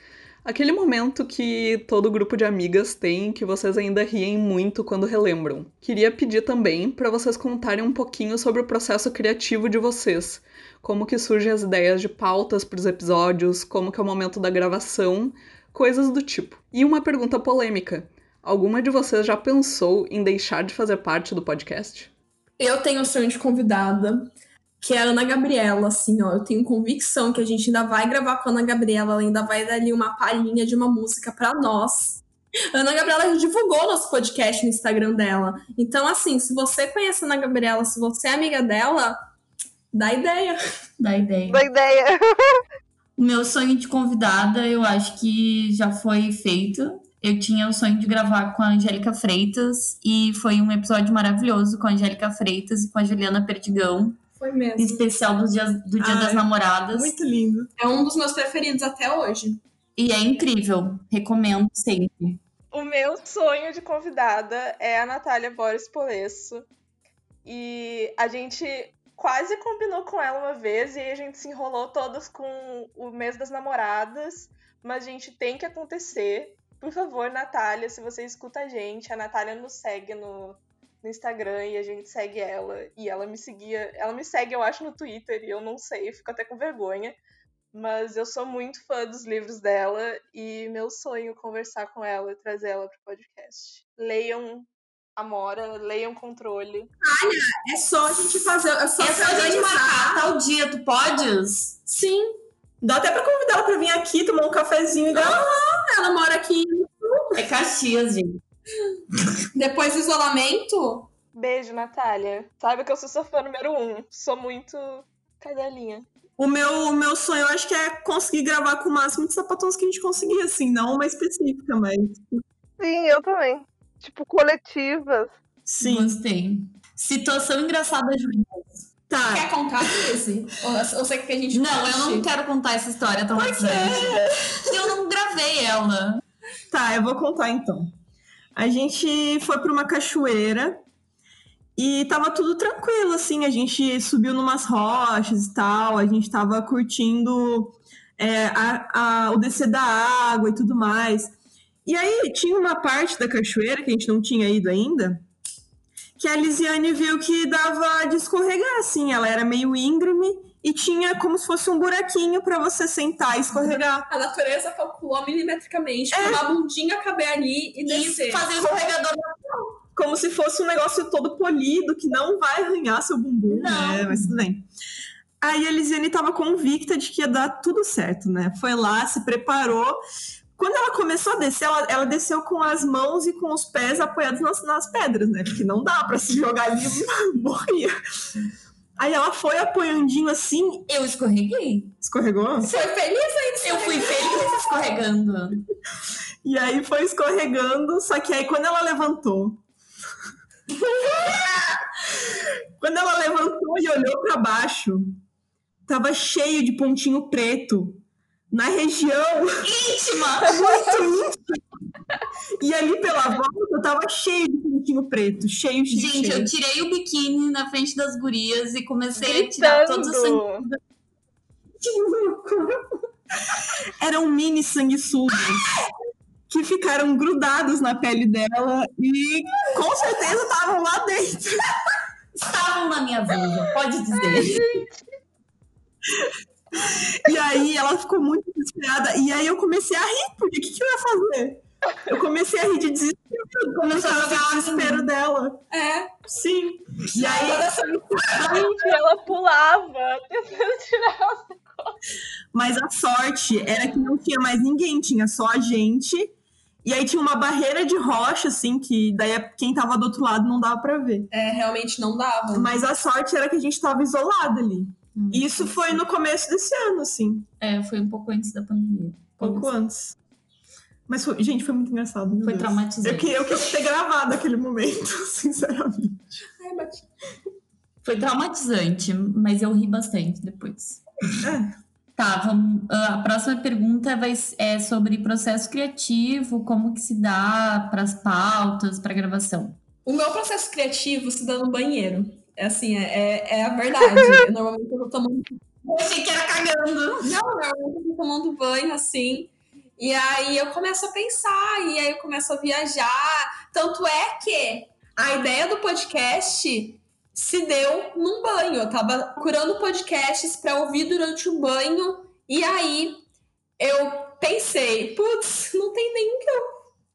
S8: Aquele momento que todo grupo de amigas tem que vocês ainda riem muito quando relembram. Queria pedir também para vocês contarem um pouquinho sobre o processo criativo de vocês, como que surgem as ideias de pautas para os episódios, como que é o momento da gravação, coisas do tipo. E uma pergunta polêmica: alguma de vocês já pensou em deixar de fazer parte do podcast?
S1: Eu tenho o sonho de convidada que é a Ana Gabriela, assim, ó. Eu tenho convicção que a gente ainda vai gravar com a Ana Gabriela, ela ainda vai dar ali uma palhinha de uma música para nós. A Ana Gabriela divulgou nosso podcast no Instagram dela. Então, assim, se você conhece a Ana Gabriela, se você é amiga dela, dá ideia.
S5: Dá ideia.
S3: Dá ideia. [LAUGHS]
S5: o meu sonho de convidada, eu acho que já foi feito. Eu tinha o sonho de gravar com a Angélica Freitas e foi um episódio maravilhoso com a Angélica Freitas e com a Juliana Perdigão.
S1: Foi mesmo.
S5: Especial do Dia, do dia Ai, das Namoradas.
S1: Muito lindo. É um dos meus preferidos até hoje.
S5: E é incrível. Recomendo sempre.
S4: O meu sonho de convidada é a Natália Boris Polesso. E a gente quase combinou com ela uma vez e a gente se enrolou todas com o mês das namoradas. Mas, gente, tem que acontecer. Por favor, Natália, se você escuta a gente, a Natália nos segue no, no Instagram e a gente segue ela. E ela me seguia. Ela me segue, eu acho, no Twitter, e eu não sei, eu fico até com vergonha. Mas eu sou muito fã dos livros dela e meu sonho é conversar com ela e trazer ela pro podcast. Leiam Amora, leiam Controle.
S1: Olha, é só a gente fazer. É só,
S5: é só a gente marcar tal dia, tu podes?
S1: Sim. Dá até pra convidar ela pra vir aqui tomar um cafezinho e. Ah, ela mora aqui.
S5: É Caxias, gente.
S1: Depois do isolamento.
S4: Beijo, Natália. Sabe que eu sou sua fã número um. Sou muito cadelinha.
S1: O meu, o meu sonho, eu acho que é conseguir gravar com o máximo de sapatões que a gente conseguir, assim, não uma específica, mas.
S3: Sim, eu também. Tipo, coletivas.
S1: Sim.
S5: Gostei. Situação engraçada juntas.
S1: Tá. Quer contar esse? Ou, ou você quer que a gente
S5: Não, eu não quero contar essa história tão é. Eu não gravei ela.
S1: Tá, eu vou contar então. A gente foi para uma cachoeira e tava tudo tranquilo, assim. A gente subiu numas rochas e tal, a gente tava curtindo é, a, a, o descer da água e tudo mais. E aí tinha uma parte da cachoeira que a gente não tinha ido ainda, que a Lisiane viu que dava de escorregar, assim. Ela era meio íngreme e tinha como se fosse um buraquinho para você sentar e escorregar. A natureza calculou milimetricamente é. a bundinha caber ali e, e descer.
S5: fazer escorregador
S1: como se fosse um negócio todo polido que não vai arranhar seu bumbum, não. né? Mas tudo bem. Aí a Elisiane estava convicta de que ia dar tudo certo, né? Foi lá, se preparou. Quando ela começou a descer, ela, ela desceu com as mãos e com os pés apoiados nas, nas pedras, né? Porque não dá para se jogar ali e [LAUGHS] morrer. Aí ela foi apoiandinho assim.
S5: Eu escorreguei.
S1: Escorregou?
S5: Foi feliz aí. Eu fui feliz escorregando.
S1: E aí foi escorregando, só que aí quando ela levantou. [LAUGHS] quando ela levantou e olhou para baixo, tava cheio de pontinho preto na região
S5: íntima, [LAUGHS]
S1: muito íntima. E ali pela volta eu tava cheio de pintinho preto, cheio, cheio.
S5: Gente,
S1: cheio.
S5: eu tirei o biquíni na frente das gurias e comecei a tirar todos os sangue.
S1: Eram mini sanguessugas que ficaram grudados na pele dela e com certeza estavam lá dentro.
S5: Estavam na minha vulva, pode dizer.
S1: E aí ela ficou muito desesperada. E aí eu comecei a rir, porque o que, que eu ia fazer? Eu comecei a rir de desespero. Começou a jogar o desespero dela.
S2: É.
S1: Sim. E aí.
S2: Gente, [LAUGHS] ela pulava, tentando tirar as
S1: Mas a sorte era que não tinha mais ninguém, tinha só a gente. E aí tinha uma barreira de rocha, assim, que daí quem tava do outro lado não dava pra ver.
S2: É, realmente não dava.
S1: Mas a sorte era que a gente tava isolado ali. E isso foi no começo desse ano, assim.
S5: É, foi um pouco antes da pandemia.
S1: Pouco antes. Mas, foi- gente, foi muito engraçado. meu
S5: Foi
S1: Deus.
S5: traumatizante.
S1: Eu, que- eu queria ter gravado aquele momento, [LAUGHS] sinceramente.
S2: Ai, bati.
S5: Foi traumatizante, mas eu ri bastante depois.
S1: É.
S5: Tá, vamos. A próxima pergunta vai, é sobre processo criativo, como que se dá para as pautas, para gravação.
S2: O meu processo criativo se dá no banheiro. É assim, é, é, é a verdade. [LAUGHS] Eu, normalmente eu tô tomando.
S5: Eu achei que era cagando.
S2: Não, normalmente eu tô tomando banho assim. E aí eu começo a pensar, e aí eu começo a viajar. Tanto é que a ideia do podcast se deu num banho. Eu tava procurando podcasts para ouvir durante o banho, e aí eu pensei, putz, não tem nenhum que eu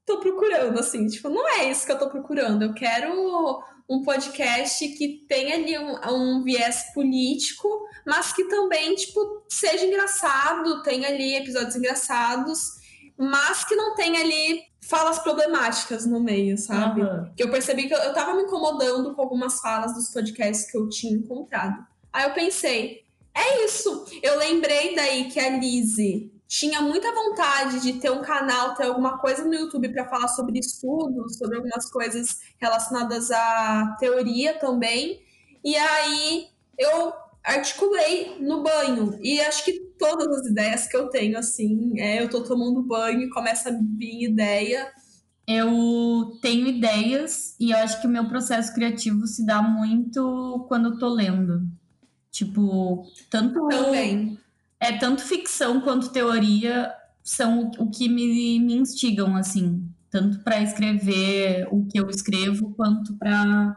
S2: tô procurando, assim, tipo, não é isso que eu tô procurando. Eu quero um podcast que tenha ali um, um viés político, mas que também, tipo, seja engraçado, tenha ali episódios engraçados, mas que não tenha ali falas problemáticas no meio, sabe?
S5: Aham.
S2: Que eu percebi que eu, eu tava me incomodando com algumas falas dos podcasts que eu tinha encontrado. Aí eu pensei, é isso. Eu lembrei daí que a Lizzie tinha muita vontade de ter um canal, ter alguma coisa no YouTube para falar sobre estudos, sobre algumas coisas relacionadas à teoria também. E aí eu articulei no banho. E acho que todas as ideias que eu tenho, assim, é eu tô tomando banho e começa a vir ideia.
S5: Eu tenho ideias e eu acho que o meu processo criativo se dá muito quando eu tô lendo. Tipo, tanto
S2: Também.
S5: É tanto ficção quanto teoria são o, o que me, me instigam assim, tanto para escrever o que eu escrevo quanto para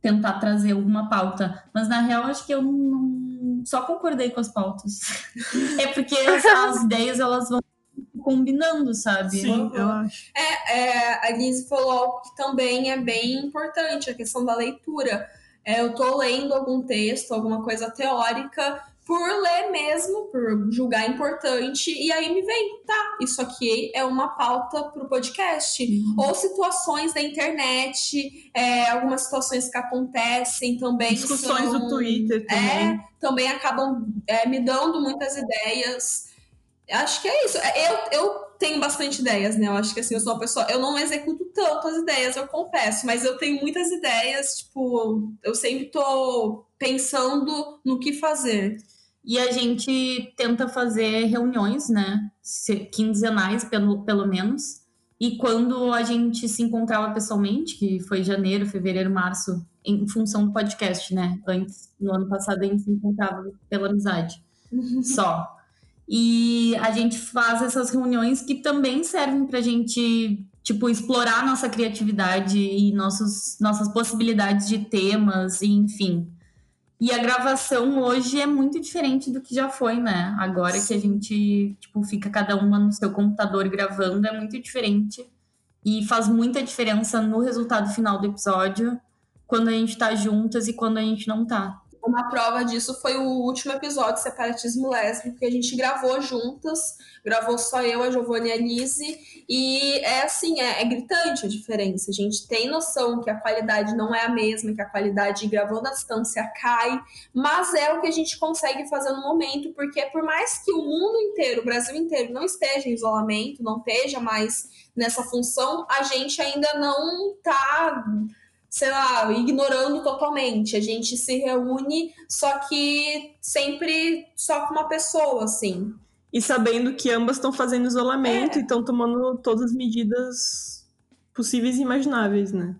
S5: tentar trazer alguma pauta. Mas na real acho que eu não só concordei com as pautas. [LAUGHS] é porque as, as [LAUGHS] ideias elas vão combinando, sabe?
S1: Sim, eu acho.
S2: É, é, a Liz falou algo que também é bem importante, a questão da leitura. É, eu tô lendo algum texto, alguma coisa teórica, por ler mesmo, por julgar importante, e aí me vem, tá, isso aqui é uma pauta pro podcast. Ou situações da internet, é, algumas situações que acontecem também.
S1: Discussões
S2: são-
S1: do Twitter também.
S2: É, também acabam é, me dando muitas ideias. Acho que é isso. É, Eu, eu tenho bastante ideias, né? Eu acho que assim, eu sou uma pessoa. Eu não executo tanto as ideias, eu confesso, mas eu tenho muitas ideias, tipo, eu sempre tô pensando no que fazer.
S5: E a gente tenta fazer reuniões, né? Quinzenais, pelo, pelo menos. E quando a gente se encontrava pessoalmente, que foi janeiro, fevereiro, março, em função do podcast, né? Antes, no ano passado, a gente se encontrava pela amizade só. E a gente faz essas reuniões que também servem pra gente, tipo, explorar nossa criatividade e nossos, nossas possibilidades de temas, e enfim. E a gravação hoje é muito diferente do que já foi, né? Agora que a gente, tipo, fica cada uma no seu computador gravando, é muito diferente. E faz muita diferença no resultado final do episódio, quando a gente tá juntas e quando a gente não tá.
S2: Uma prova disso foi o último episódio de Separatismo Lésbico, que a gente gravou juntas, gravou só eu, a Giovanna e a Lizzie, e é assim, é, é gritante a diferença. A gente tem noção que a qualidade não é a mesma, que a qualidade gravando à distância cai, mas é o que a gente consegue fazer no momento, porque por mais que o mundo inteiro, o Brasil inteiro, não esteja em isolamento, não esteja mais nessa função, a gente ainda não tá sei lá, ignorando totalmente. A gente se reúne, só que sempre só com uma pessoa, assim.
S1: e sabendo que ambas estão fazendo isolamento
S2: É.
S1: e estão tomando todas as medidas possíveis e imagináveis, né?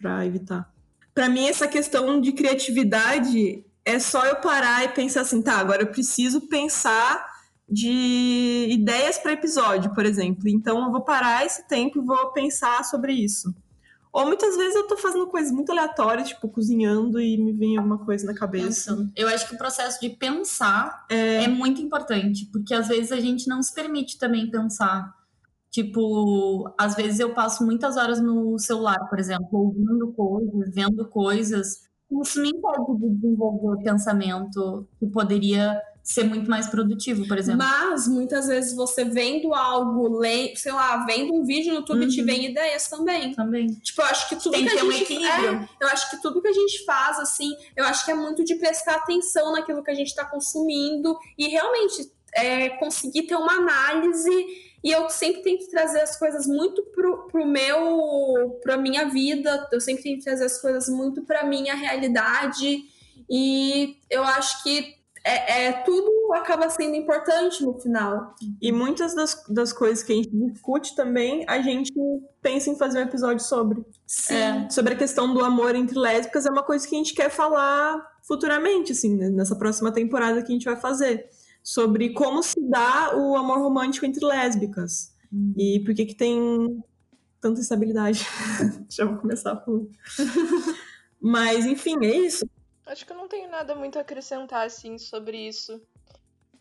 S1: Pra evitar. Pra mim, essa questão de criatividade é só eu parar e pensar assim, tá, agora eu preciso pensar de ideias para episódio, por exemplo. Então eu vou parar esse tempo e vou pensar sobre isso. Ou muitas vezes eu tô fazendo coisas muito aleatórias, tipo cozinhando e me vem alguma coisa na cabeça.
S5: Pensando. Eu acho que o processo de pensar é. muito importante, porque às vezes a gente não se permite também pensar. Tipo, às vezes eu passo muitas horas no celular, por exemplo, ouvindo coisas, vendo coisas. Isso me impede de desenvolver o pensamento que poderia ser muito mais produtivo, por exemplo.
S2: Mas muitas vezes você vendo algo, sei lá, vendo um vídeo no YouTube,
S5: Uhum.
S2: te vem ideias também.
S5: Também.
S2: Tipo, eu acho que tudo
S5: Tem
S2: que
S5: que
S2: a
S5: ter um
S2: gente
S5: equilíbrio.
S2: é, eu acho que tudo que a gente faz, assim, eu acho que é muito de prestar atenção naquilo que a gente tá consumindo e realmente é, conseguir ter uma análise. E eu sempre tento trazer as coisas muito pro, pro meu, pra minha vida. Eu sempre tento trazer as coisas muito pra minha realidade. E eu acho que é, é, tudo acaba sendo importante no final.
S1: E muitas das, das coisas que a gente discute também, a gente pensa em fazer um episódio sobre.
S2: Sim.
S1: É, sobre a questão do amor entre lésbicas, é uma coisa que a gente quer falar futuramente, assim, né, nessa próxima temporada que a gente vai fazer. Sobre como se dá o amor romântico entre lésbicas. E por que que tem tanta instabilidade. [LAUGHS] Já vou começar falando. [LAUGHS] Mas, enfim, é isso.
S4: Acho que eu não tenho nada muito a acrescentar, assim, sobre isso.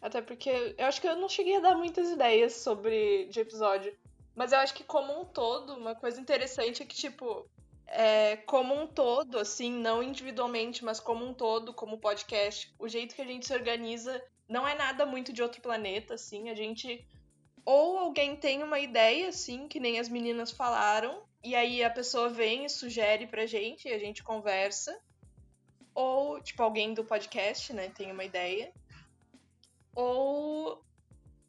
S4: Até porque eu acho que eu não cheguei a dar muitas ideias sobre de episódio. Mas eu acho que como um todo, uma coisa interessante é que, tipo, é, como um todo, assim, não individualmente, mas como um todo, como podcast, o jeito que a gente se organiza não é nada muito de outro planeta, assim. A gente. Ou alguém tem uma ideia, assim, que nem as meninas falaram, e aí a pessoa vem e sugere pra gente, e a gente conversa. Ou, tipo, alguém do podcast, né, tem uma ideia. Ou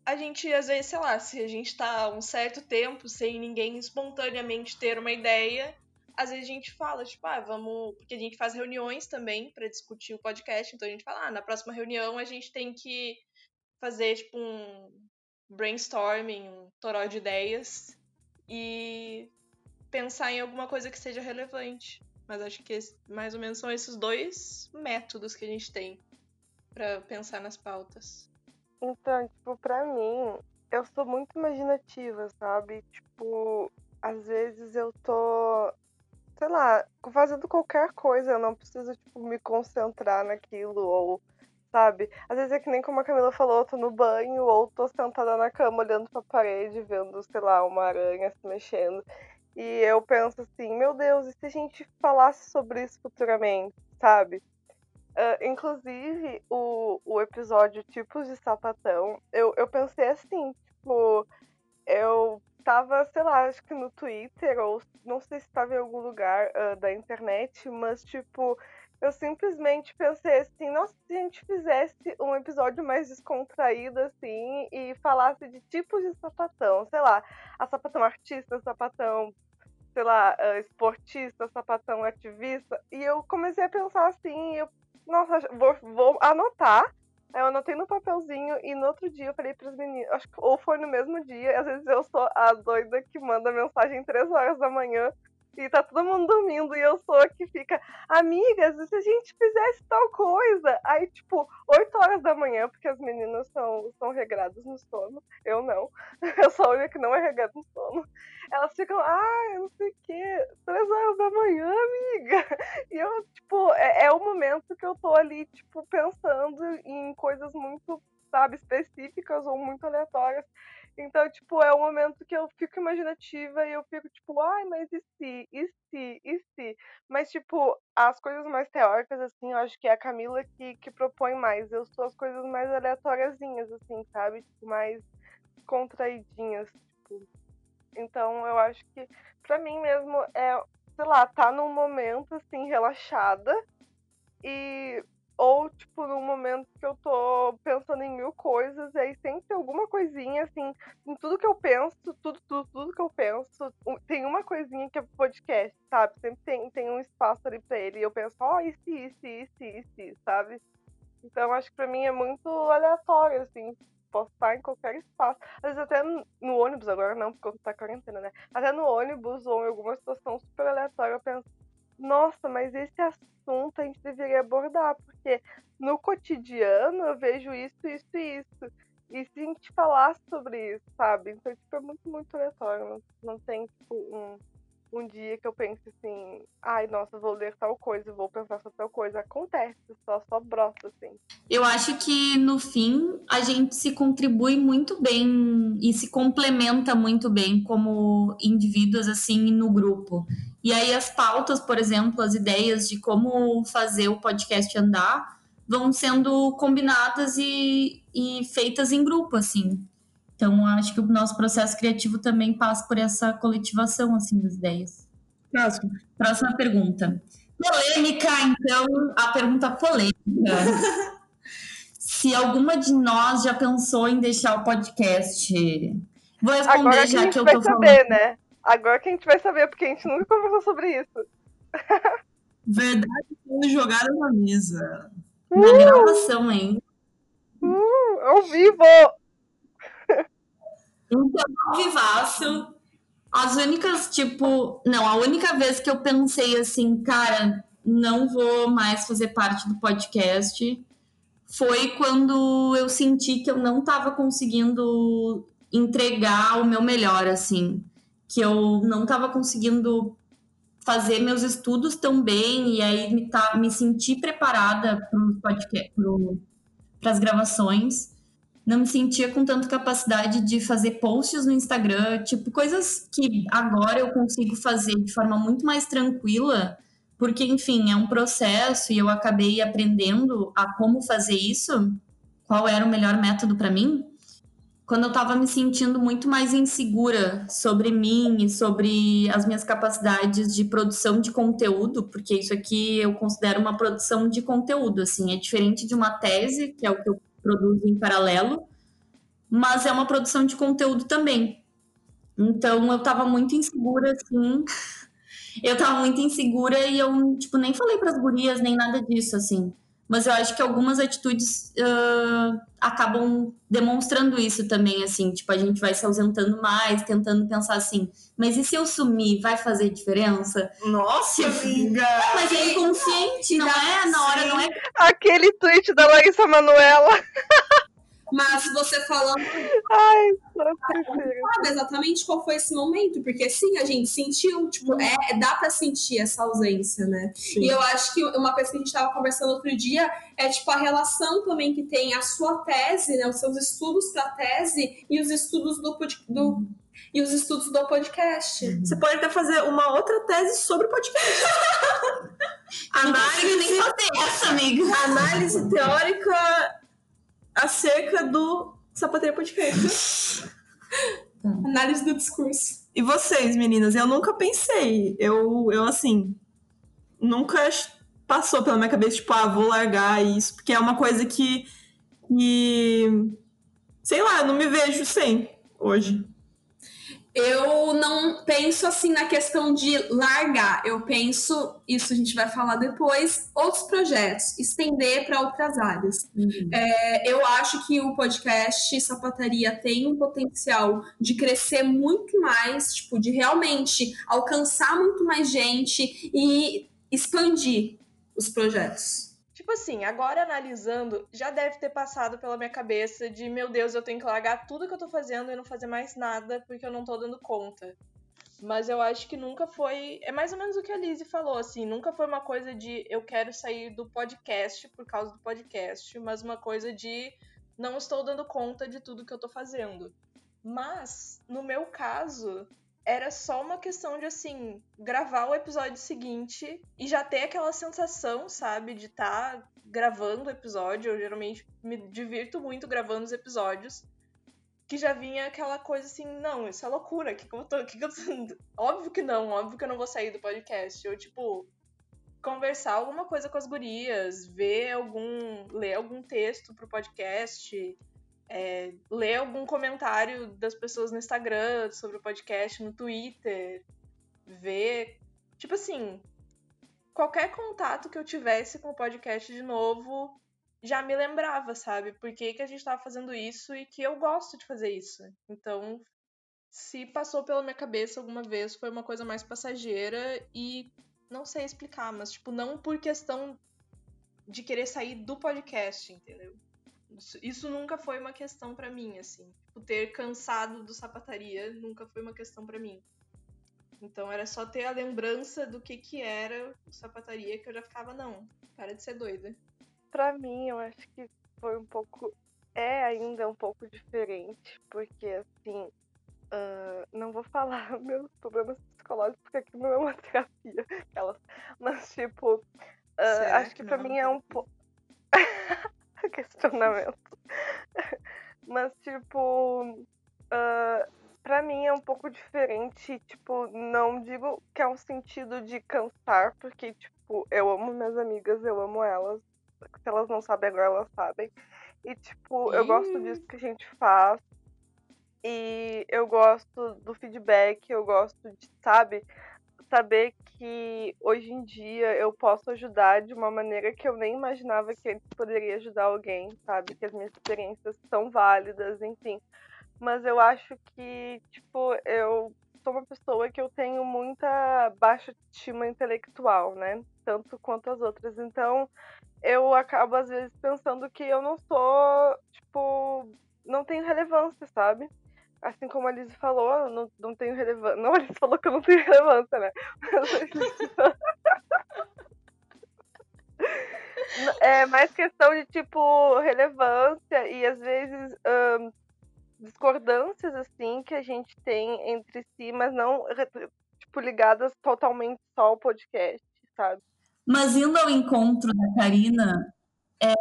S4: a gente, às vezes, sei lá, se a gente tá um certo tempo sem ninguém espontaneamente ter uma ideia, às vezes a gente fala, tipo, ah, vamos. Porque a gente faz reuniões também pra discutir o podcast, então a gente fala, ah, na próxima reunião a gente tem que fazer, tipo, um brainstorming, um toró de ideias e pensar em alguma coisa que seja relevante. Mas acho que mais ou menos são esses dois métodos que a gente tem pra pensar nas pautas.
S3: Então, tipo, pra mim, eu sou muito imaginativa, sabe? Tipo, às vezes eu tô, sei lá, fazendo qualquer coisa, eu não preciso, tipo, me concentrar naquilo, ou, sabe? Às vezes é que nem como a Camila falou, eu tô no banho, ou tô sentada na cama olhando pra parede, vendo, sei lá, uma aranha se mexendo. E eu penso assim, meu Deus, e se a gente falasse sobre isso futuramente, sabe? Ah, inclusive, o, o episódio Tipos de Sapatão, eu, eu pensei assim, tipo, eu tava, sei lá, acho que no Twitter, ou não sei se tava em algum lugar ah, da internet, mas, tipo, eu simplesmente pensei assim, nossa, se a gente fizesse um episódio mais descontraído, assim, e falasse de tipos de sapatão, sei lá, a sapatão artista, sapatão sei lá, ah, esportista, sapatão ativista. E eu comecei a pensar assim, eu, nossa, vou, vou anotar. Aí eu anotei no papelzinho e no outro dia eu falei pras meninas, acho que ou foi no mesmo dia, às vezes eu sou a doida que manda mensagem três horas da manhã e tá todo mundo dormindo e eu sou a que fica, amigas, se a gente fizesse tal coisa? Aí, tipo, 8 horas da manhã, porque as meninas são, são regradas no sono, eu não. [LAUGHS] Eu sou a única que não é regrada no sono. Elas ficam, ah, eu não sei o quê, 3 horas da manhã, amiga. [LAUGHS] E eu, tipo, é, é o momento que eu tô ali, tipo, pensando em coisas muito, sabe, específicas ou muito aleatórias. Então, tipo, é o momento que eu fico imaginativa e eu fico, tipo, ai, mas e se, e se, e se? Mas, tipo, as coisas mais teóricas, assim, eu acho que é a Camila que, que propõe mais. Eu sou as coisas mais aleatóriazinhas, assim, sabe? Tipo, mais contraidinhas, tipo. Então, eu acho que, pra mim mesmo, é, sei lá, tá num momento, assim, relaxada e ou, tipo, num momento que eu tô pensando em mil coisas, e aí sempre tem alguma coisinha, assim, em tudo que eu penso, tudo, tudo, tudo que eu penso, tem uma coisinha que é podcast, sabe? Sempre tem, tem um espaço ali pra ele, e eu penso, ó, se, e se, e se, sabe? Então, acho que pra mim é muito aleatório, assim, posso estar em qualquer espaço. Às vezes até no ônibus, agora não, porque tá quarentena, né? Até no ônibus ou em alguma situação super aleatória eu penso, nossa, mas esse assunto a gente deveria abordar, porque no cotidiano eu vejo isso, isso e isso. E se a gente falasse sobre isso, sabe? Então, tipo, é muito, muito aleatório. Não, não tem, tipo, um um dia que eu penso assim, ai, nossa, vou ler tal coisa, vou pensar sobre tal coisa. Acontece, só, só brota, assim.
S5: Eu acho que, no fim, a gente se contribui muito bem e se complementa muito bem como indivíduos, assim, no grupo. E aí as pautas, por exemplo, as ideias de como fazer o podcast andar vão sendo combinadas e, e feitas em grupo, assim. Então, acho que o nosso processo criativo também passa por essa coletivação assim das ideias. Próximo. Próxima pergunta. Polêmica, então, a pergunta polêmica. [LAUGHS] Se alguma de nós já pensou em deixar o podcast? Vou responder
S3: Agora
S5: já
S3: que,
S5: que eu
S3: vai
S5: tô
S3: saber,
S5: falando.
S3: né? Agora que a gente vai saber, porque a gente nunca conversou sobre isso. [LAUGHS]
S1: Verdade sendo jogada na mesa.
S5: Na gravação, hein?
S3: Uh, ao vivo!
S5: Então, ao vivaço, as únicas, tipo, não, a única vez que eu pensei assim, cara, não vou mais fazer parte do podcast foi quando eu senti que eu não estava conseguindo entregar o meu melhor, assim, que eu não estava conseguindo fazer meus estudos tão bem e aí me, tá, me sentir preparada para as gravações não me sentia com tanta capacidade de fazer posts no Instagram, tipo, coisas que agora eu consigo fazer de forma muito mais tranquila, porque, enfim, é um processo e eu acabei aprendendo a como fazer isso, qual era o melhor método para mim, quando eu estava me sentindo muito mais insegura sobre mim e sobre as minhas capacidades de produção de conteúdo, porque isso aqui eu considero uma produção de conteúdo, assim, é diferente de uma tese, que é o que eu produzo em paralelo, mas é uma produção de conteúdo também. Então eu tava muito insegura, assim. Eu tava muito insegura e eu, tipo, nem falei pras gurias, nem nada disso, assim. Mas eu acho que algumas atitudes uh, acabam demonstrando isso também, assim. Tipo, a gente vai se ausentando mais, tentando pensar assim, mas e se eu sumir, vai fazer diferença?
S1: Nossa, amiga!
S5: Não, mas é inconsciente, não é? Na hora, não é
S3: Aquele tweet da Larissa Manoela.
S2: Mas você falando.
S3: Ai,
S2: sabe exatamente qual foi esse momento, porque sim, a gente sentiu, tipo, é, dá pra sentir essa ausência, né?
S1: Sim.
S2: E eu acho que uma coisa que a gente tava conversando outro dia é, tipo, a relação também que tem a sua tese, né? Os seus estudos pra tese e os estudos do, do e os estudos do podcast.
S1: Você pode até fazer uma outra tese sobre podcast. [LAUGHS]
S5: consigo nem fazer essa, amiga.
S1: Análise teórica acerca do Sapateiro Podcast.
S2: Análise do discurso.
S1: E vocês, meninas? Eu nunca pensei. Eu, eu assim, nunca passou pela minha cabeça, tipo, ah, vou largar isso, porque é uma coisa que, que sei lá, não me vejo sem hoje.
S2: Eu não penso assim na questão de largar. Eu penso, isso a gente vai falar depois, outros projetos, estender para outras áreas. É, eu acho que o podcast Sapataria tem um potencial de crescer muito mais, tipo, de realmente alcançar muito mais gente e expandir os projetos.
S4: Tipo assim, agora analisando, já deve ter passado pela minha cabeça de, meu Deus, eu tenho que largar tudo que eu tô fazendo e não fazer mais nada porque eu não tô dando conta. Mas eu acho que nunca foi. É mais ou menos o que a Lizzie falou, assim. Nunca foi uma coisa de eu quero sair do podcast por causa do podcast, mas uma coisa de não estou dando conta de tudo que eu tô fazendo. Mas, no meu caso, era só uma questão de, assim, gravar o episódio seguinte e já ter aquela sensação, sabe, de estar tá gravando o episódio. Eu geralmente me divirto muito gravando os episódios. Que já vinha aquela coisa assim, não, isso é loucura, que, que eu tô. Que que eu tô... [LAUGHS] Óbvio que não, óbvio que eu não vou sair do podcast. Eu, tipo, conversar alguma coisa com as gurias, ver algum. ler algum texto pro podcast é, ler algum comentário das pessoas no Instagram sobre o podcast, no Twitter, ver. Tipo assim, qualquer contato que eu tivesse com o podcast de novo já me lembrava, sabe? Por que, que a gente tava fazendo isso e que eu gosto de fazer isso. Então, se passou pela minha cabeça alguma vez, foi uma coisa mais passageira e não sei explicar, mas, tipo, não por questão de querer sair do podcast, entendeu? Isso, nunca foi uma questão para mim, assim. Tipo, ter cansado do sapataria nunca foi uma questão para mim. Então era só ter a lembrança do que que era o sapataria que eu já ficava, não, para de ser doida.
S3: Pra mim, eu acho que foi um pouco. É ainda um pouco diferente, porque assim. Uh, não vou falar [LAUGHS] meus problemas psicológicos, porque aqui não é uma [LAUGHS] terapia. Aquelas, mas, tipo, uh, acho que, que pra mim é um pouco. Questionamento. [LAUGHS] mas, tipo. Uh, pra mim é um pouco diferente, tipo, não digo que é um sentido de cansar, porque, tipo, eu amo minhas amigas, eu amo elas. Se elas não sabem agora, elas sabem. E, tipo, eu gosto disso que a gente faz. E eu gosto do feedback, eu gosto de, sabe, saber que hoje em dia eu posso ajudar de uma maneira que eu nem imaginava que poderia ajudar alguém, sabe? Que as minhas experiências são válidas, enfim mas eu acho que, tipo, eu sou uma pessoa que eu tenho muita baixa estima intelectual, né? Tanto quanto as outras. Então, eu acabo, às vezes, pensando que eu não sou, tipo, não tenho relevância, sabe? Assim como a Liz falou, não, não tenho relevância. [LAUGHS] Não, a Liz falou que eu não tenho relevância, né? [LAUGHS] é mais questão de, tipo, relevância e, às vezes, um, discordâncias assim que a gente tem entre si, mas não tipo ligadas totalmente só ao podcast, sabe?
S5: Mas indo ao encontro da Karina, é,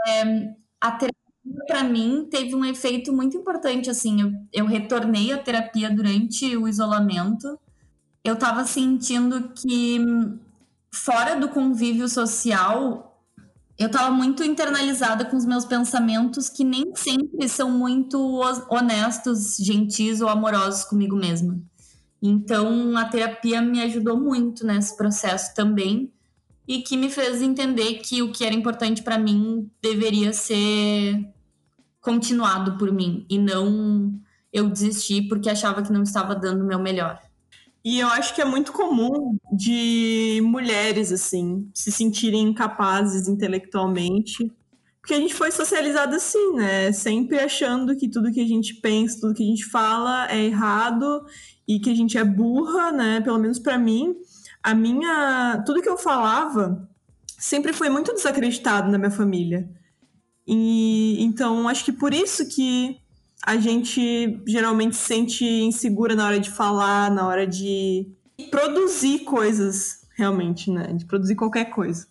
S5: a terapia para mim teve um efeito muito importante assim. Eu, eu retornei à terapia durante o isolamento. Eu estava sentindo que fora do convívio social eu estava muito internalizada com os meus pensamentos que nem sempre são muito honestos, gentis ou amorosos comigo mesma. Então, a terapia me ajudou muito nesse processo também e que me fez entender que o que era importante para mim deveria ser continuado por mim e não eu desistir porque achava que não estava dando o meu melhor.
S7: E eu acho que é muito comum de mulheres, assim, se sentirem incapazes intelectualmente. Porque a gente foi socializada assim, né? Sempre achando que tudo que a gente pensa, tudo que a gente fala é errado e que a gente é burra, né? Pelo menos para mim, a minha. Tudo que eu falava sempre foi muito desacreditado na minha família. E então acho que por isso que a gente geralmente se sente insegura na hora de falar, na hora de produzir coisas, realmente, né? De produzir qualquer coisa.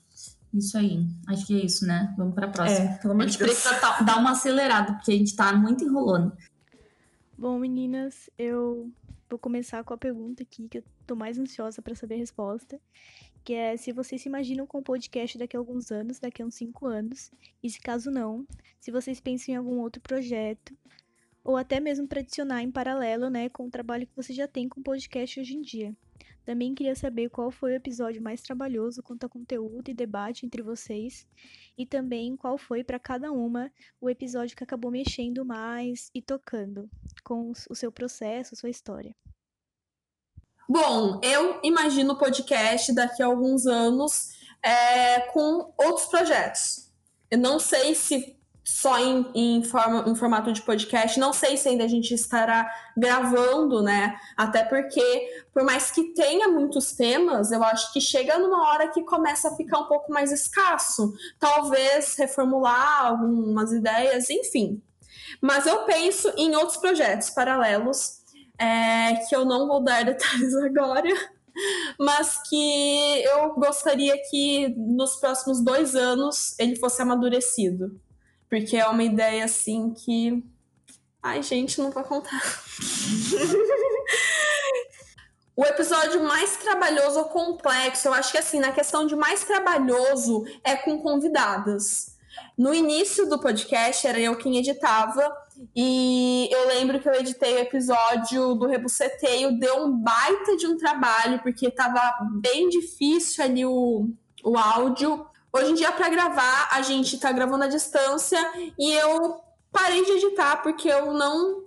S5: Isso aí. Acho que é isso, né? Vamos para a próxima. É, de Deus. precisa dar uma acelerada, porque a gente tá muito enrolando.
S12: Bom, meninas, eu vou começar com a pergunta aqui, que eu tô mais ansiosa para saber a resposta. Que é se vocês se imaginam com o podcast daqui a alguns anos, daqui a uns cinco anos. E se caso não, se vocês pensam em algum outro projeto ou até mesmo para adicionar em paralelo, né, com o trabalho que você já tem com o podcast hoje em dia. Também queria saber qual foi o episódio mais trabalhoso quanto a conteúdo e debate entre vocês, e também qual foi para cada uma o episódio que acabou mexendo mais e tocando com o seu processo, sua história.
S2: Bom, eu imagino o podcast daqui a alguns anos é, com outros projetos. Eu não sei se só em, em, forma, em formato de podcast. Não sei se ainda a gente estará gravando, né? Até porque, por mais que tenha muitos temas, eu acho que chega numa hora que começa a ficar um pouco mais escasso. Talvez reformular algumas ideias, enfim. Mas eu penso em outros projetos paralelos, é, que eu não vou dar [LAUGHS] detalhes agora, mas que eu gostaria que nos próximos dois anos ele fosse amadurecido porque é uma ideia assim que. Ai, gente, não vou contar. [LAUGHS] o episódio mais trabalhoso ou complexo, eu acho que assim, na questão de mais trabalhoso é com convidadas. No início do podcast era eu quem editava, e eu lembro que eu editei o episódio do Rebuceteio, deu um baita de um trabalho, porque tava bem difícil ali o, o áudio Hoje em dia, para gravar, a gente tá gravando à distância e eu parei de editar porque eu não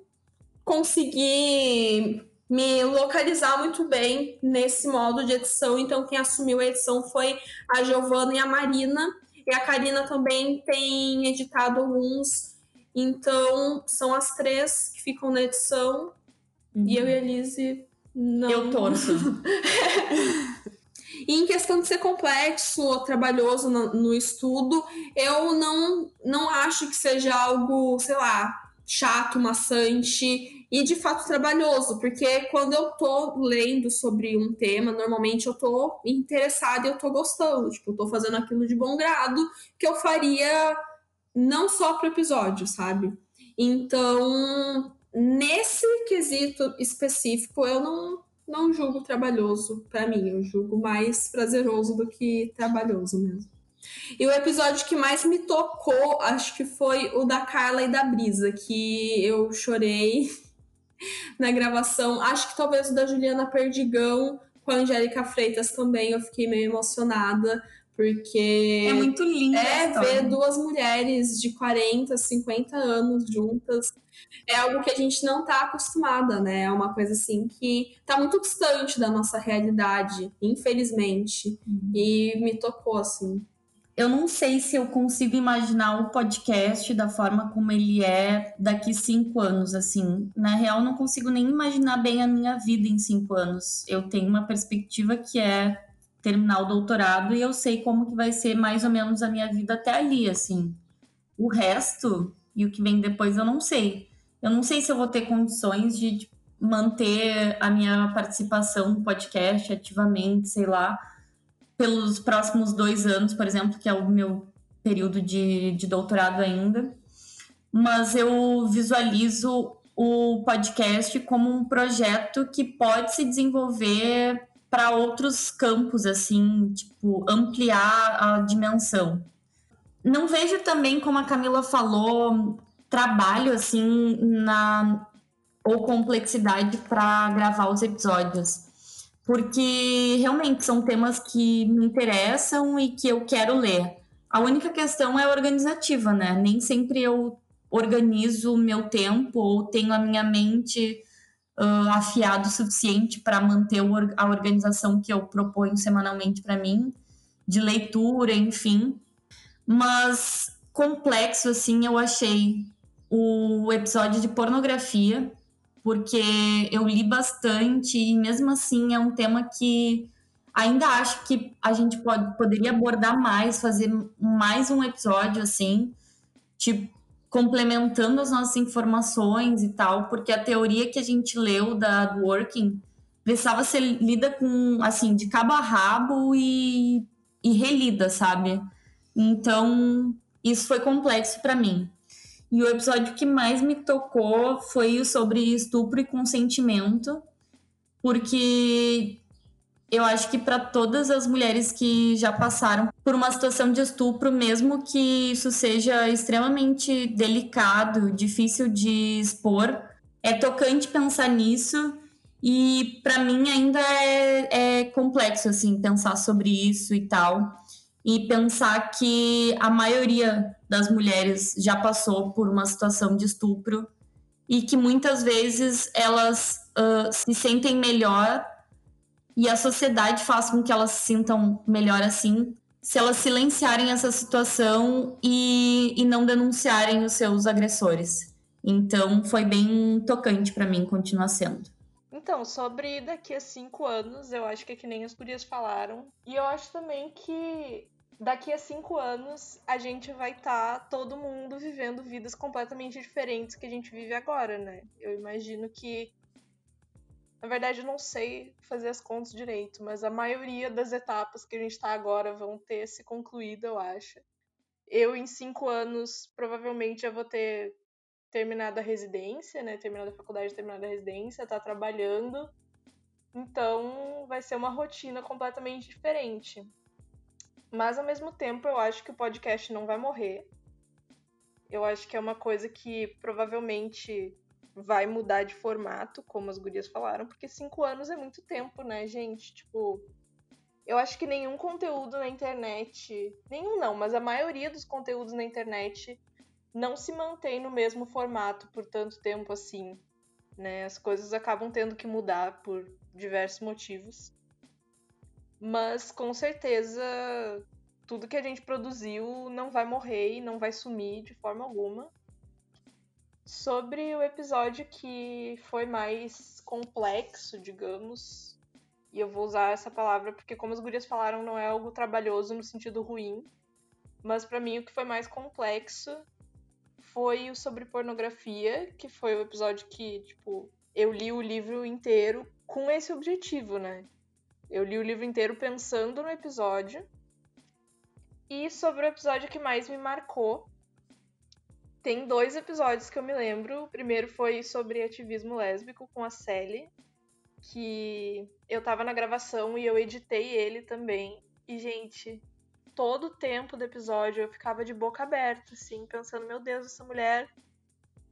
S2: consegui me localizar muito bem nesse modo de edição. Então, quem assumiu a edição foi a Giovana e a Marina. E a Karina também tem editado alguns. Então, são as três que ficam na edição. Uhum. E eu e a Lizzie não.
S5: Eu torço. [LAUGHS]
S2: E em questão de ser complexo ou trabalhoso no, no, estudo, eu não, não acho que seja algo, sei lá, chato, maçante e de fato trabalhoso, porque quando eu tô lendo sobre um tema, normalmente eu tô interessada e eu tô gostando, tipo, eu tô fazendo aquilo de bom grado que eu faria não só pro episódio, sabe? Então, nesse quesito específico, eu não, não julgo trabalhoso para mim, eu julgo mais prazeroso do que trabalhoso mesmo. E o episódio que mais me tocou, acho que foi o da Carla e da Brisa, que eu chorei [LAUGHS] na gravação. Acho que talvez o da Juliana Perdigão com a Angélica Freitas também, eu fiquei meio emocionada, porque.
S5: É muito lindo.
S2: É ver duas mulheres de 40, 50 anos juntas. É algo que a gente não está acostumada, né? É uma coisa assim que está muito distante da nossa realidade, infelizmente. Uhum. E me tocou, assim
S5: eu não sei se eu consigo imaginar o podcast da forma como ele é daqui cinco anos, assim. Na real, não consigo nem imaginar bem a minha vida em cinco anos. Eu tenho uma perspectiva que é terminar o doutorado e eu sei como que vai ser mais ou menos a minha vida até ali, assim. O resto e o que vem depois eu não sei. Eu não sei se eu vou ter condições de manter a minha participação no podcast ativamente, sei lá pelos próximos dois anos, por exemplo, que é o meu período de, de doutorado ainda. Mas eu visualizo o podcast como um projeto que pode se desenvolver para outros campos, assim, tipo, ampliar a dimensão. Não vejo também, como a Camila falou, trabalho, assim, na ou complexidade para gravar os episódios porque realmente são temas que me interessam e que eu quero ler. A única questão é organizativa, né? Nem sempre eu organizo o meu tempo ou tenho a minha mente uh, afiado o suficiente para manter a organização que eu proponho semanalmente para mim, de leitura, enfim. Mas complexo, assim, eu achei o episódio de pornografia, porque eu li bastante e mesmo assim é um tema que ainda acho que a gente pode, poderia abordar mais, fazer mais um episódio assim, tipo, complementando as nossas informações e tal, porque a teoria que a gente leu da do Working precisava ser lida com, assim, de cabo a rabo e, e relida, sabe? Então, isso foi complexo para mim. E o episódio que mais me tocou foi o sobre estupro e consentimento, porque eu acho que para todas as mulheres que já passaram por uma situação de estupro, mesmo que isso seja extremamente delicado, difícil de expor, é tocante pensar nisso. E para mim ainda é, é complexo assim pensar sobre isso e tal e pensar que a maioria das mulheres já passou por uma situação de estupro e que muitas vezes elas uh, se sentem melhor e a sociedade faz com que elas se sintam melhor assim se elas silenciarem essa situação e, e não denunciarem os seus agressores. Então foi bem tocante para mim, continua sendo.
S4: Então, sobre daqui a cinco anos, eu acho que é que nem as gurias falaram. E eu acho também que daqui a cinco anos a gente vai estar tá todo mundo vivendo vidas completamente diferentes que a gente vive agora, né? Eu imagino que. Na verdade, não sei fazer as contas direito, mas a maioria das etapas que a gente está agora vão ter se concluído, eu acho. Eu, em cinco anos, provavelmente já vou ter terminado a residência, né? Terminado a faculdade, terminado a residência, tá trabalhando. Então, vai ser uma rotina completamente diferente. Mas ao mesmo tempo, eu acho que o podcast não vai morrer. Eu acho que é uma coisa que provavelmente vai mudar de formato, como as gurias falaram, porque cinco anos é muito tempo, né, gente? Tipo, eu acho que nenhum conteúdo na internet, nenhum não, mas a maioria dos conteúdos na internet não se mantém no mesmo formato por tanto tempo assim, né? As coisas acabam tendo que mudar por diversos motivos. Mas com certeza tudo que a gente produziu não vai morrer e não vai sumir de forma alguma. Sobre o episódio que foi mais complexo, digamos, e eu vou usar essa palavra porque, como as gurias falaram, não é algo trabalhoso no sentido ruim, mas para mim o que foi mais complexo foi o sobre pornografia, que foi o episódio que, tipo, eu li o livro inteiro com esse objetivo, né? Eu li o livro inteiro pensando no episódio. E sobre o episódio que mais me marcou, tem dois episódios que eu me lembro. O primeiro foi sobre ativismo lésbico com a Sally, que eu tava na gravação e eu editei ele também. E, gente, todo o tempo do episódio eu ficava de boca aberta, assim, pensando: meu Deus, essa mulher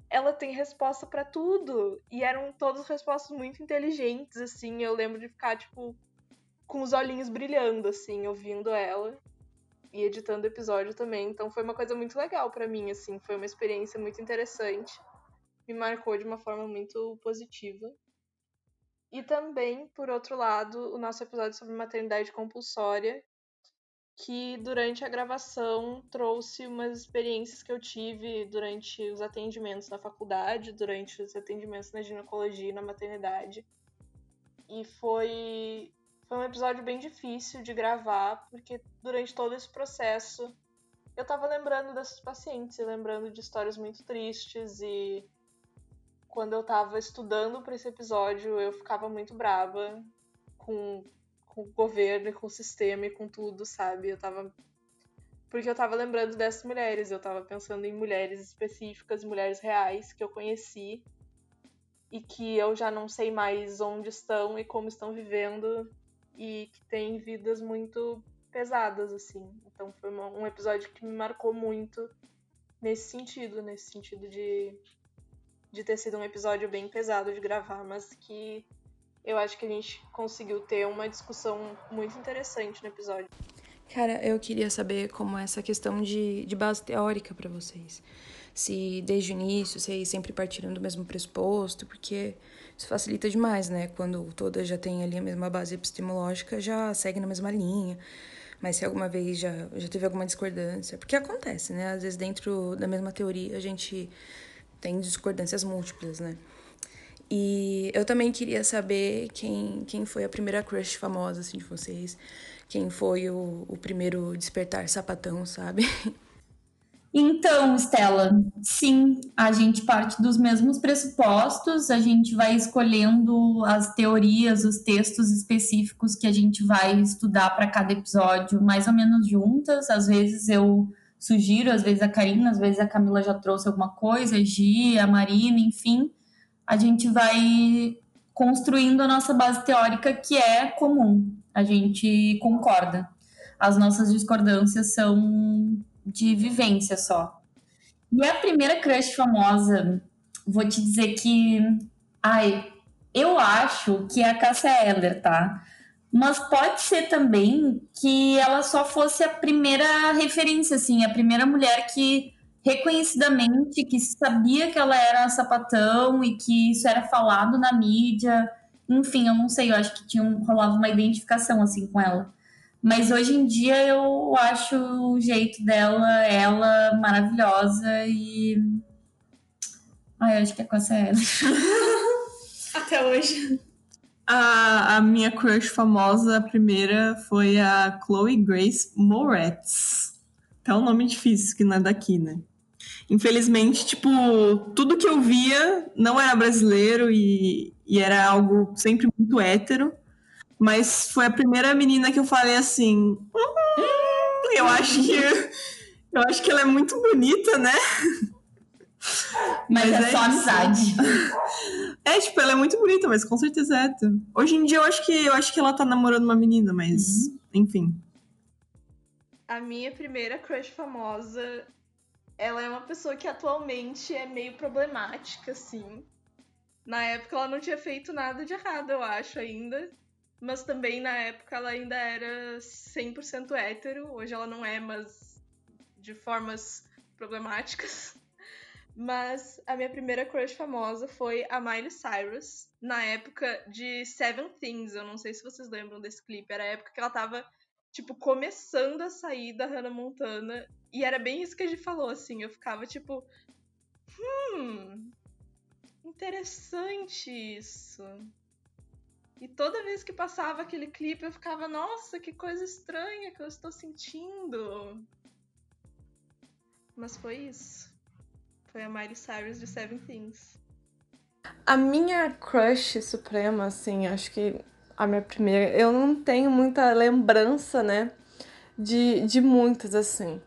S4: ela tem resposta para tudo. E eram todas respostas muito inteligentes, assim. Eu lembro de ficar, tipo, com os olhinhos brilhando, assim, ouvindo ela e editando episódio também. Então foi uma coisa muito legal para mim, assim, foi uma experiência muito interessante. Me marcou de uma forma muito positiva. E também, por outro lado, o nosso episódio sobre maternidade compulsória, que durante a gravação trouxe umas experiências que eu tive durante os atendimentos na faculdade, durante os atendimentos na ginecologia e na maternidade. E foi foi um episódio bem difícil de gravar, porque durante todo esse processo eu tava lembrando desses pacientes e lembrando de histórias muito tristes e quando eu tava estudando para esse episódio, eu ficava muito brava com, com o governo e com o sistema e com tudo, sabe? Eu tava porque eu tava lembrando dessas mulheres, eu tava pensando em mulheres específicas, mulheres reais que eu conheci e que eu já não sei mais onde estão e como estão vivendo e que têm vidas muito pesadas, assim. Então foi uma, um episódio que me marcou muito nesse sentido, nesse sentido de, de ter sido um episódio bem pesado de gravar, mas que eu acho que a gente conseguiu ter uma discussão muito interessante no episódio.
S10: Cara, eu queria saber como é essa questão de, de base teórica para vocês. Se desde o início vocês sempre partiram do mesmo pressuposto, porque isso facilita demais, né? Quando todas já têm ali a mesma base epistemológica, já segue na mesma linha. Mas se alguma vez já, já teve alguma discordância, porque acontece, né? Às vezes dentro da mesma teoria a gente tem discordâncias múltiplas, né? E eu também queria saber quem, quem foi a primeira crush famosa, assim, de vocês. Quem foi o, o primeiro despertar sapatão, sabe?
S5: Então, Stella, sim, a gente parte dos mesmos pressupostos, a gente vai escolhendo as teorias, os textos específicos que a gente vai estudar para cada episódio, mais ou menos juntas. Às vezes eu sugiro, às vezes a Karina, às vezes a Camila já trouxe alguma coisa, a Gi, a Marina, enfim. A gente vai construindo a nossa base teórica que é comum, a gente concorda. As nossas discordâncias são de vivência só. E a primeira crush famosa, vou te dizer que. Ai, eu acho que é a Cássia Eller, tá? Mas pode ser também que ela só fosse a primeira referência, assim, a primeira mulher que reconhecidamente, que sabia que ela era sapatão e que isso era falado na mídia. Enfim, eu não sei, eu acho que tinha um, rolava uma identificação assim com ela. Mas hoje em dia eu acho o jeito dela, ela maravilhosa e. Ai, eu acho que é com essa ela. [LAUGHS]
S2: Até hoje.
S1: A, a minha crush famosa, a primeira, foi a Chloe Grace Moretz. Tá um nome difícil, que não é daqui, né? Infelizmente, tipo, tudo que eu via não era brasileiro e, e era algo sempre muito hétero. Mas foi a primeira menina que eu falei assim. Hum, eu acho que. Eu acho que ela é muito bonita, né?
S5: Mas, mas é, é, só amizade. [LAUGHS]
S1: É, tipo, ela é muito bonita, mas com certeza é hétero. Hoje em dia eu acho que eu acho que ela tá namorando uma menina, mas uhum. enfim.
S4: A minha primeira crush famosa, ela é uma pessoa que atualmente é meio problemática, assim. Na época ela não tinha feito nada de errado, eu acho, ainda. mas também na época ela ainda era 100% hétero. Hoje ela não é, mas de formas problemáticas. [LAUGHS] Mas a minha primeira crush famosa foi a Miley Cyrus, na época de Seven Things. Eu não sei se vocês lembram desse clipe. Era a época que ela tava, tipo, começando a sair da Hannah Montana. E era bem isso que a gente falou, assim. Eu ficava, tipo, hum, interessante isso. E toda vez que passava aquele clipe, eu ficava, nossa, que coisa estranha que eu estou sentindo. Mas foi isso. Foi a Miley Cyrus de Seven Things.
S15: A minha crush suprema, assim, acho que a minha primeira. Eu não tenho muita lembrança, né? De, de muitas, assim.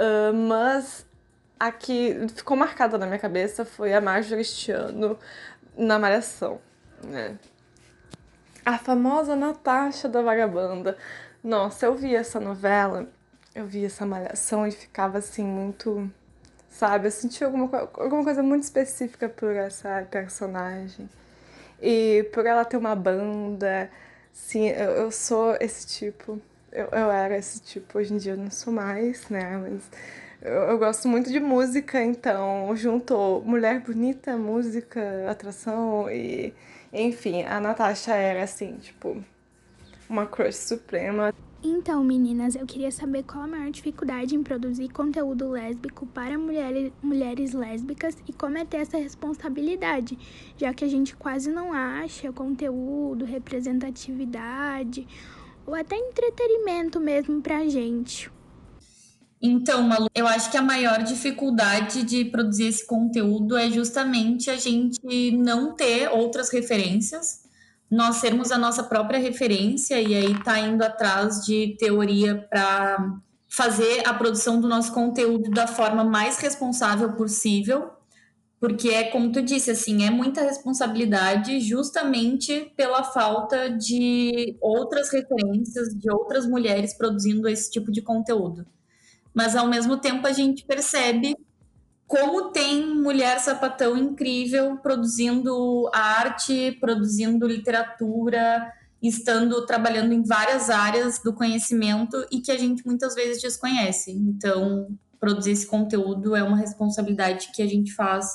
S15: Uh, mas a que ficou marcada na minha cabeça foi a Marjorie este na Malhação, né? A famosa Natasha da Vagabanda. Nossa, eu vi essa novela, eu vi essa Malhação e ficava assim muito sabe? Eu senti alguma, alguma coisa muito específica por essa personagem. E por ela ter uma banda, sim, eu, eu sou esse tipo. Eu, eu era esse tipo, hoje em dia eu não sou mais, né? Mas eu, eu gosto muito de música, então juntou mulher bonita, música, atração e. Enfim, a Natasha era assim, tipo, uma crush suprema.
S14: Então, meninas, eu queria saber qual a maior dificuldade em produzir conteúdo lésbico para mulheres, mulheres lésbicas e como é ter essa responsabilidade, já que a gente quase não acha conteúdo, representatividade ou até entretenimento mesmo pra gente.
S5: Então, Malu, eu acho que a maior dificuldade de produzir esse conteúdo é justamente a gente não ter outras referências nós sermos a nossa própria referência e aí tá indo atrás de teoria para fazer a produção do nosso conteúdo da forma mais responsável possível, porque é como tu disse, assim, é muita responsabilidade justamente pela falta de outras referências, de outras mulheres produzindo esse tipo de conteúdo. Mas ao mesmo tempo a gente percebe como tem mulher sapatão incrível produzindo arte, produzindo literatura, estando trabalhando em várias áreas do conhecimento e que a gente muitas vezes desconhece. Então, produzir esse conteúdo é uma responsabilidade que a gente faz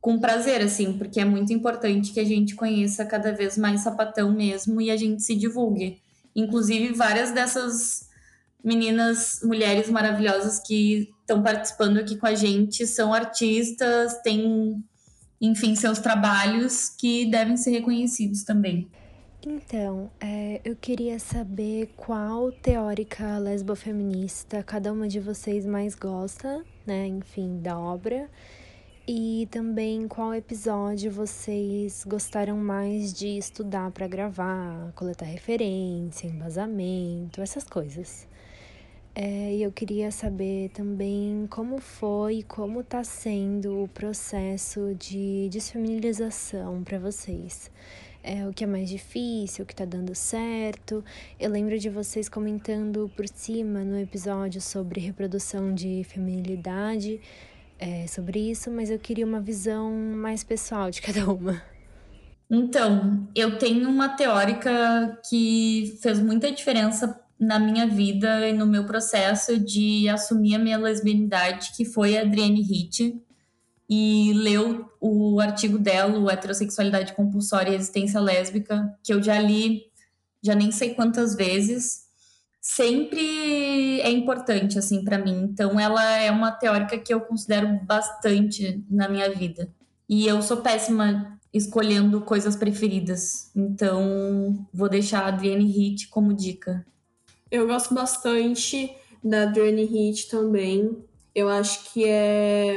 S5: com prazer, assim, porque é muito importante que a gente conheça cada vez mais sapatão mesmo e a gente se divulgue. Inclusive, várias dessas meninas, mulheres maravilhosas que estão participando aqui com a gente são artistas, têm, enfim, seus trabalhos que devem ser reconhecidos também.
S13: Então, é, eu queria saber qual teórica lesbofeminista cada uma de vocês mais gosta, né? Enfim, da obra. E também qual episódio vocês gostaram mais de estudar para gravar, coletar referência, embasamento, essas coisas. É, e eu queria saber também como foi e como está sendo o processo de desfeminilização para vocês. É, o que é mais difícil, o que está dando certo. Eu lembro de vocês comentando por cima no episódio sobre reprodução de feminilidade, é, sobre isso, mas eu queria uma visão mais pessoal de [LAUGHS] cada uma.
S5: Então, eu tenho uma teórica que fez muita diferença na minha vida e no meu processo de assumir a minha lesbianidade, que foi a Adrienne Hitt, e leu o artigo dela, o Heterossexualidade Compulsória e Existência Lésbica, que eu já li já nem sei quantas vezes. Sempre é importante, assim, para mim. Então, ela é uma teórica que eu considero bastante na minha vida. E eu sou péssima escolhendo coisas preferidas. Então, vou deixar a Adrienne Hitt como dica.
S2: Eu gosto bastante da Journey Heat também. Eu acho que é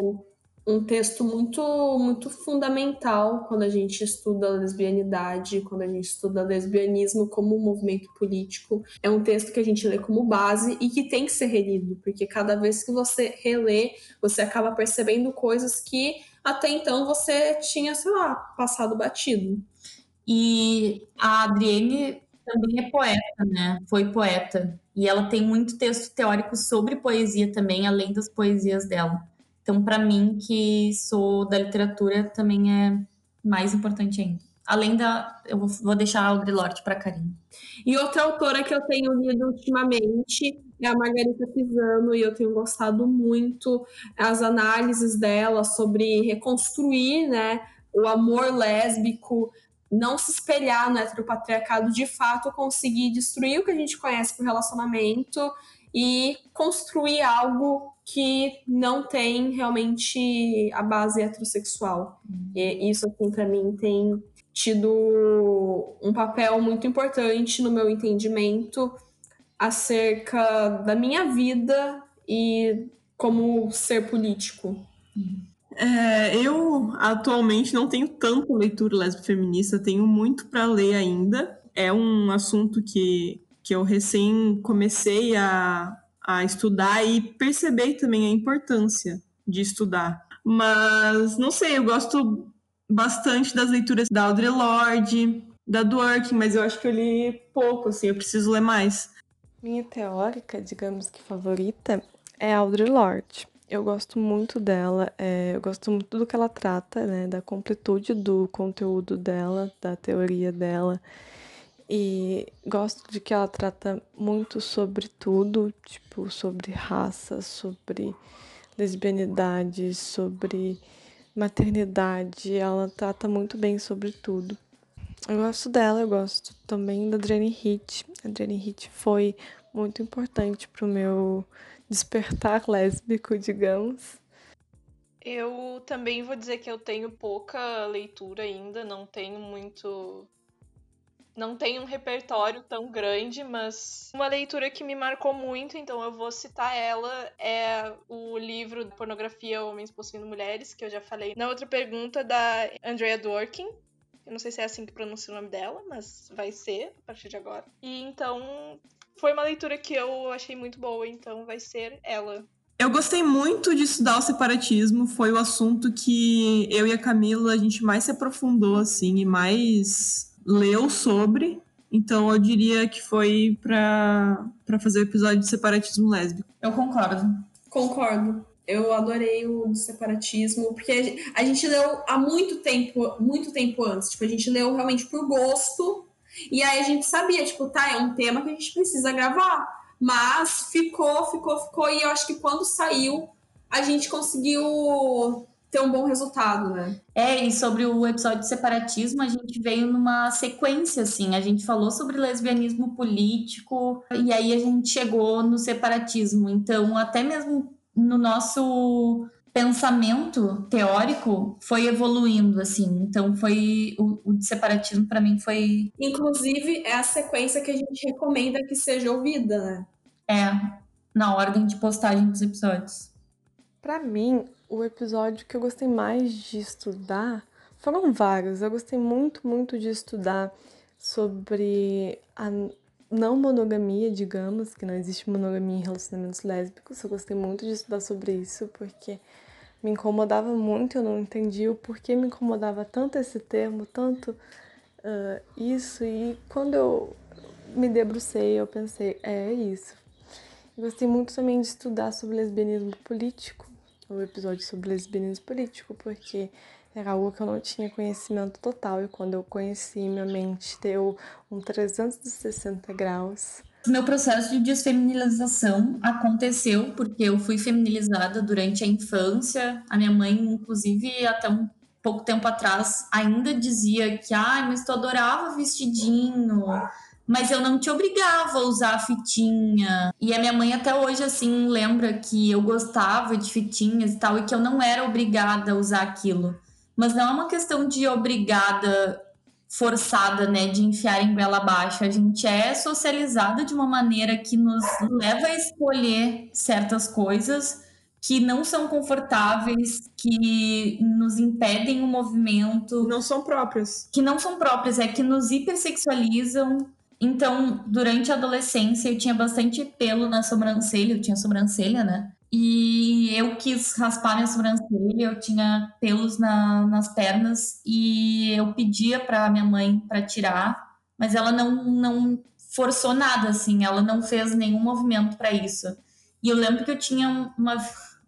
S2: um texto muito muito fundamental quando a gente estuda a lesbianidade, quando a gente estuda lesbianismo como um movimento político. É um texto que a gente lê como base e que tem que ser relido, porque cada vez que você relê, você acaba percebendo coisas que até então você tinha, sei lá, passado batido.
S5: E a Adrienne também é poeta, né? Foi poeta. E ela tem muito texto teórico sobre poesia também, além das poesias dela. Então, para mim, que sou da literatura, também é mais importante ainda. Além da. Eu vou deixar a Audre Lorde para Karine.
S2: E outra autora que eu tenho lido ultimamente é a Margarita Pisano, e eu tenho gostado muito as análises dela sobre reconstruir né, o amor lésbico, não se espelhar no heteropatriarcado, de fato conseguir destruir o que a gente conhece por relacionamento e construir algo que não tem realmente a base heterossexual. E isso, assim, para mim tem tido um papel muito importante no meu entendimento acerca da minha vida e como ser político.
S1: É, eu atualmente não tenho tanta leitura lésbica feminista, tenho muito para ler ainda. É um assunto que, que eu recém comecei a, a estudar e perceber também a importância de estudar. Mas não sei, eu gosto bastante das leituras da Audre Lorde, da Dworkin, mas eu acho que eu li pouco, assim, eu preciso ler mais.
S3: Minha teórica, digamos que favorita, é Audre Lorde. Eu gosto muito dela, é, eu gosto muito do que ela trata, né, da completude do conteúdo dela, da teoria dela. E gosto de que ela trata muito sobre tudo, tipo, sobre raça, sobre lesbianidade, sobre maternidade, ela trata muito bem sobre tudo. Eu gosto dela, eu gosto também da Adrienne Hitt. A Adrienne Hitt foi muito importante pro meu despertar lésbico, digamos.
S4: Eu também vou dizer que eu tenho pouca leitura ainda, não tenho muito. Não tenho um repertório tão grande, mas uma leitura que me marcou muito, então eu vou citar ela, é o livro Pornografia, Homens Possuindo Mulheres, que eu já falei na outra pergunta, da Andrea Dworkin. Eu não sei se é assim que pronuncia o nome dela, mas vai ser a partir de agora. E então foi uma leitura que eu achei muito boa, então vai ser ela.
S1: Eu gostei muito de estudar o separatismo, foi o assunto que eu e a Camila a gente mais se aprofundou assim e mais leu sobre. Então eu diria que foi para fazer o episódio de separatismo lésbico.
S5: Eu concordo.
S2: Concordo. Eu adorei o do separatismo, porque a gente leu há muito tempo, muito tempo antes. Tipo, a gente leu realmente por gosto. E aí a gente sabia, tipo, tá, é um tema que a gente precisa gravar. Mas ficou, ficou, ficou. E eu acho que quando saiu, a gente conseguiu ter um bom resultado, né?
S5: É, e sobre o episódio de separatismo, a gente veio numa sequência, assim. A gente falou sobre lesbianismo político, e aí a gente chegou no separatismo. Então, até mesmo no nosso pensamento teórico foi evoluindo assim. Então foi o, o separatismo para mim foi
S2: inclusive é a sequência que a gente recomenda que seja ouvida né?
S5: É na ordem de postagem dos episódios.
S3: Para mim o episódio que eu gostei mais de estudar foram vários eu gostei muito muito de estudar sobre a não monogamia, digamos, que não existe monogamia em relacionamentos lésbicos. Eu gostei muito de estudar sobre isso porque me incomodava muito, eu não entendia o porquê me incomodava tanto esse termo, tanto uh, isso. E quando eu me debrucei, eu pensei, é, isso. Eu gostei muito também de estudar sobre lesbianismo político, o episódio sobre lesbianismo político, porque era algo que eu não tinha conhecimento total e quando eu conheci, minha mente deu um 360 graus.
S5: Meu processo de desfeminilização aconteceu porque eu fui feminilizada durante a infância. A minha mãe, inclusive, até um pouco tempo atrás, ainda dizia que, ah, mas tu adorava vestidinho, mas eu não te obrigava a usar fitinha. E a minha mãe até hoje, assim, lembra que eu gostava de fitinhas e tal, e que eu não era obrigada a usar aquilo mas não é uma questão de obrigada, forçada, né, de enfiar em goela abaixo. A gente é socializada de uma maneira que nos leva a escolher certas coisas que não são confortáveis, que nos impedem o movimento.
S1: Não são próprias.
S5: Que não são próprias, é que nos hipersexualizam. Então, durante a adolescência, eu tinha bastante pelo na sobrancelha, eu tinha sobrancelha, né? E eu quis raspar minha sobrancelha, eu tinha pelos na, nas pernas e eu pedia para minha mãe para tirar, mas ela não, não forçou nada, assim, ela não fez nenhum movimento para isso. E eu lembro que eu tinha uma.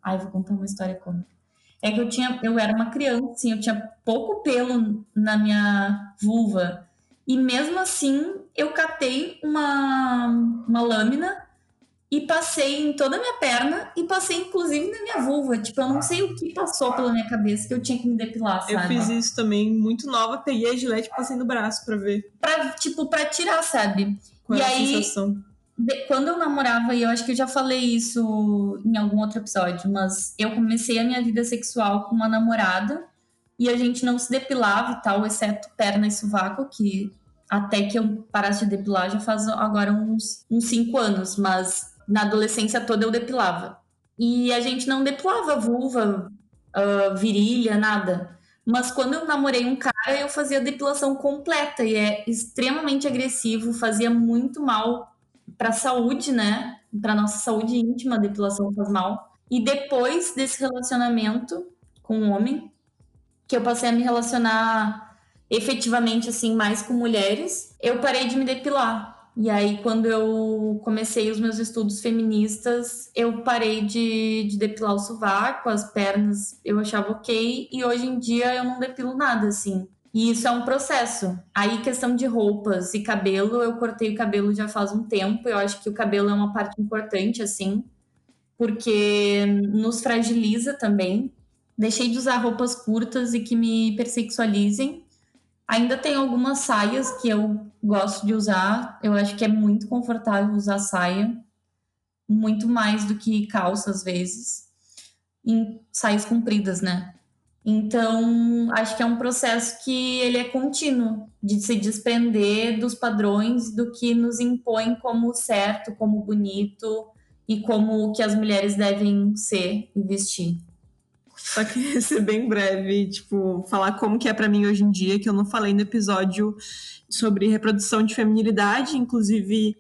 S5: Ai, vou contar uma história como. é que eu tinha, eu era uma criança, assim, eu tinha pouco pelo na minha vulva. E mesmo assim, eu catei uma, uma lâmina e passei em toda a minha perna e passei inclusive na minha vulva. Tipo, eu não sei o que passou pela minha cabeça que eu tinha que me depilar, sabe?
S1: Eu fiz isso também, muito nova, peguei a gilete e passei no braço pra ver.
S5: Pra, tipo, pra tirar, sabe?
S1: Qual
S5: e
S1: é a
S5: aí,
S1: sensação?
S5: de- quando eu namorava, e eu acho que eu já falei isso em algum outro episódio, mas eu comecei a minha vida sexual com uma namorada e a gente não se depilava e tal, exceto perna e sovaco, que até que eu parasse de depilar já faz agora uns, uns cinco anos, mas na adolescência toda eu depilava. E a gente não depilava vulva, ah, virilha, nada. Mas quando eu namorei um cara, eu fazia depilação completa e é extremamente agressivo, fazia muito mal para a saúde, né? Para nossa saúde íntima, a depilação faz mal. E depois desse relacionamento com um homem, que eu passei a me relacionar efetivamente assim mais com mulheres, eu parei de me depilar. E aí, quando eu comecei os meus estudos feministas, eu parei de, de depilar o sovaco, as pernas eu achava ok, e hoje em dia eu não depilo nada, assim. E isso é um processo. Aí, questão de roupas e cabelo, eu cortei o cabelo já faz um tempo, eu acho que o cabelo é uma parte importante, assim, porque nos fragiliza também. Deixei de usar roupas curtas e que me persexualizem. Ainda tem algumas saias que eu gosto de usar. Eu acho que é muito confortável usar saia, muito mais do que calça às vezes, em saias compridas, né? Então, acho que é um processo que ele é contínuo, de se desprender dos padrões do que nos impõe como certo, como bonito e como que as mulheres devem ser e vestir.
S1: Só que [LAUGHS] ser bem breve, tipo, falar como que é pra mim hoje em dia, que eu não falei no episódio sobre reprodução de feminilidade, inclusive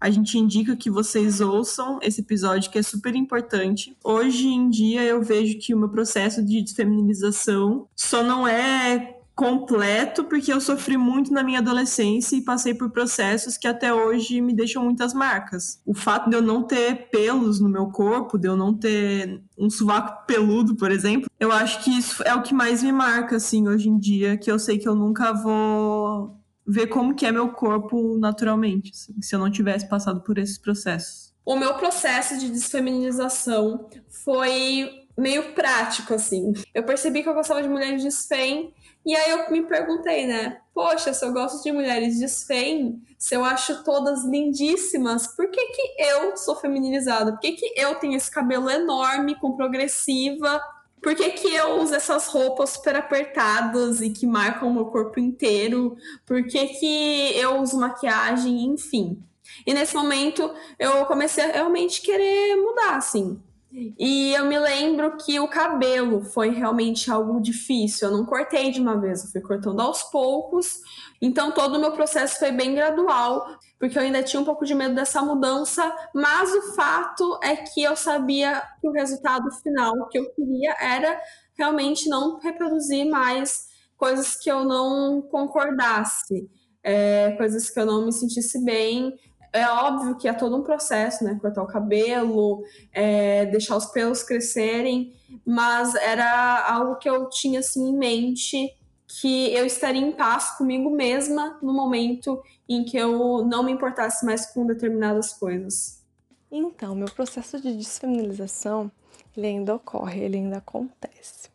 S1: a gente indica que vocês ouçam esse episódio que é super importante. Hoje em dia eu vejo que o meu processo de desfeminilização só não é completo porque eu sofri muito na minha adolescência e passei por processos que até hoje me deixam muitas marcas. O fato de eu não ter pelos no meu corpo, de eu não ter um sovaco peludo, por exemplo, eu acho que isso é o que mais me marca assim hoje em dia, que eu sei que eu nunca vou ver como que é meu corpo naturalmente, assim, se eu não tivesse passado por esses processos.
S2: O meu processo de desfeminização foi meio prático, assim. Eu percebi que eu gostava de mulheres desfem, e aí eu me perguntei, né? Poxa, se eu gosto de mulheres desfem, se eu acho todas lindíssimas, por que que eu sou feminilizada? Por que que eu tenho esse cabelo enorme, com progressiva? Por que, que eu uso essas roupas super apertadas e que marcam o meu corpo inteiro? Por que, que eu uso maquiagem? Enfim. E nesse momento eu comecei a realmente querer mudar, assim. E eu me lembro que o cabelo foi realmente algo difícil. Eu não cortei de uma vez, eu fui cortando aos poucos. Então todo o meu processo foi bem gradual, porque eu ainda tinha um pouco de medo dessa mudança, mas o fato é que eu sabia que o resultado final que eu queria era realmente não reproduzir mais coisas que eu não concordasse, é, coisas que eu não me sentisse bem. É óbvio que é todo um processo, né? Cortar o cabelo, é, deixar os pelos crescerem, mas era algo que eu tinha assim em mente que eu estaria em paz comigo mesma no momento em que eu não me importasse mais com determinadas coisas.
S3: Então, meu processo de desfeminilização, ele ainda ocorre, ele ainda acontece.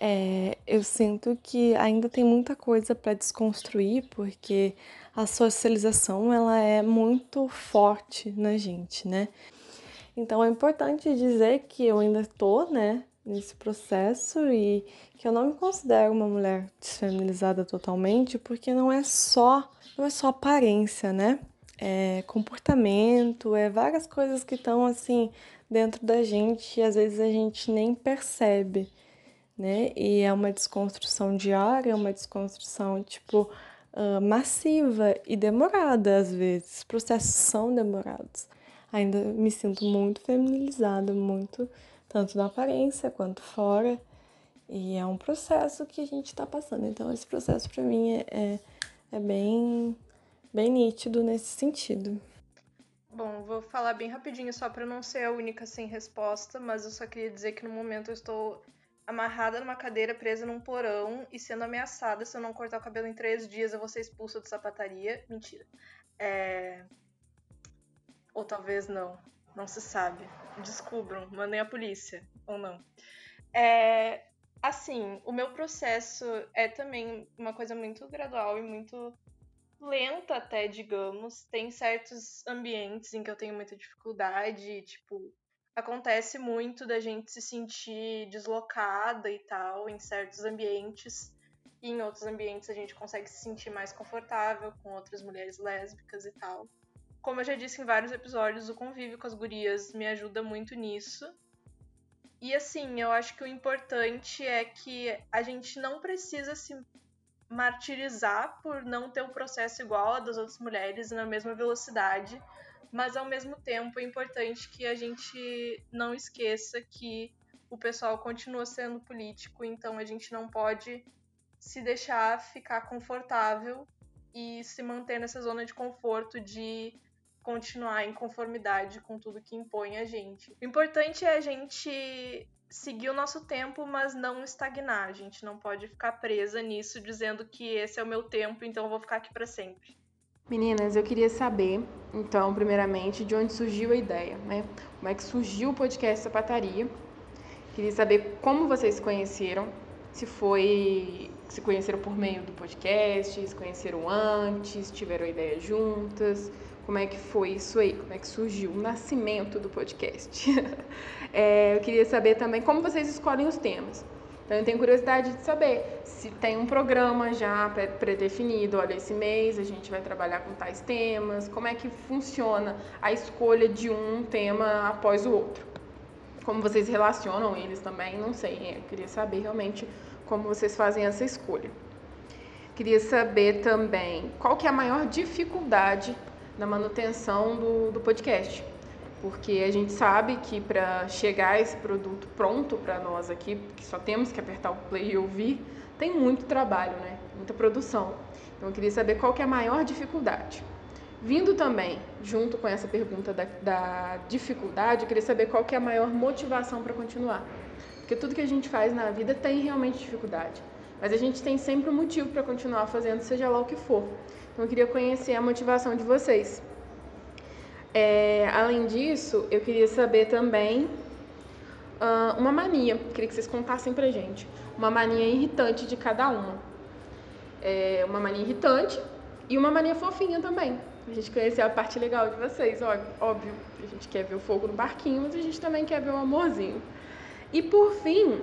S3: É, eu sinto que ainda tem muita coisa para desconstruir, porque a socialização ela é muito forte na gente, né? Então é importante dizer que eu ainda estou, né, nesse processo e que eu não me considero uma mulher desfeminilizada totalmente, porque não é só, não é só aparência, né? É comportamento, é várias coisas que estão assim dentro da gente e às vezes a gente nem percebe, né? E é uma desconstrução diária, é uma desconstrução tipo uh, massiva e demorada às vezes. Os processos são demorados. Ainda me sinto muito feminilizada, muito tanto na aparência quanto fora. E é um processo que a gente está passando. Então, esse processo para mim é, é, é, bem, bem nítido nesse sentido.
S4: Bom, vou falar bem rapidinho só para não ser a única sem resposta, mas eu só queria dizer que no momento eu estou amarrada numa cadeira, presa num porão e sendo ameaçada se eu não cortar o cabelo em três dias eu vou ser expulsa de sapataria. Mentira. É... Ou talvez não. Não se sabe. Descubram, mandem a polícia. Ou não. É... Assim, o meu processo é também uma coisa muito gradual e muito lenta até, digamos. Tem certos ambientes em que eu tenho muita dificuldade, tipo, acontece muito da gente se sentir deslocada e tal em certos ambientes. E em outros ambientes a gente consegue se sentir mais confortável com outras mulheres lésbicas e tal. Como eu já disse em vários episódios, o convívio com as gurias me ajuda muito nisso. E assim, eu acho que o importante é que a gente não precisa se martirizar por não ter o um processo igual a das outras mulheres na mesma velocidade, mas ao mesmo tempo é importante que a gente não esqueça que o pessoal continua sendo político, então a gente não pode se deixar ficar confortável e se manter nessa zona de conforto de continuar em conformidade com tudo que impõe a gente. O importante é a gente seguir o nosso tempo, mas não estagnar. A gente não pode ficar presa nisso dizendo que esse é o meu tempo, então eu vou ficar aqui para sempre.
S9: Meninas, eu queria saber, então, primeiramente, de onde surgiu a ideia, né? Como é que surgiu o podcast Sapataria? Queria saber como vocês se conheceram, se foi, se conheceram por meio do podcast, se conheceram antes, tiveram a ideia juntas, como é que foi isso aí? Como é que surgiu o nascimento do podcast? [LAUGHS] é, eu queria saber também como vocês escolhem os temas. Então, eu tenho curiosidade de saber se tem um programa já pré-definido. Olha, esse mês a gente vai trabalhar com tais temas. Como é que funciona a escolha de um tema após o outro? Como vocês relacionam eles também? Não sei. Eu queria saber realmente como vocês fazem essa escolha. Queria saber também qual que é a maior dificuldade na manutenção do, do podcast. Porque a gente sabe que para chegar esse produto pronto para nós aqui, que só temos que apertar o play e ouvir, tem muito trabalho, né? Muita produção. Então eu queria saber qual que é a maior dificuldade. Vindo também, junto com essa pergunta da, da dificuldade, eu queria saber qual que é a maior motivação para continuar. Porque tudo que a gente faz na vida tem realmente dificuldade. Mas a gente tem sempre um motivo para continuar fazendo, seja lá o que for. Então eu queria conhecer a motivação de vocês. É, além disso, eu queria saber também uh, uma mania, queria que vocês contassem pra gente. Uma mania irritante de cada uma. É, uma mania irritante e uma mania fofinha também. A gente conhecer a parte legal de vocês, óbvio. A gente quer ver o fogo no barquinho, mas a gente também quer ver o amorzinho. E por fim,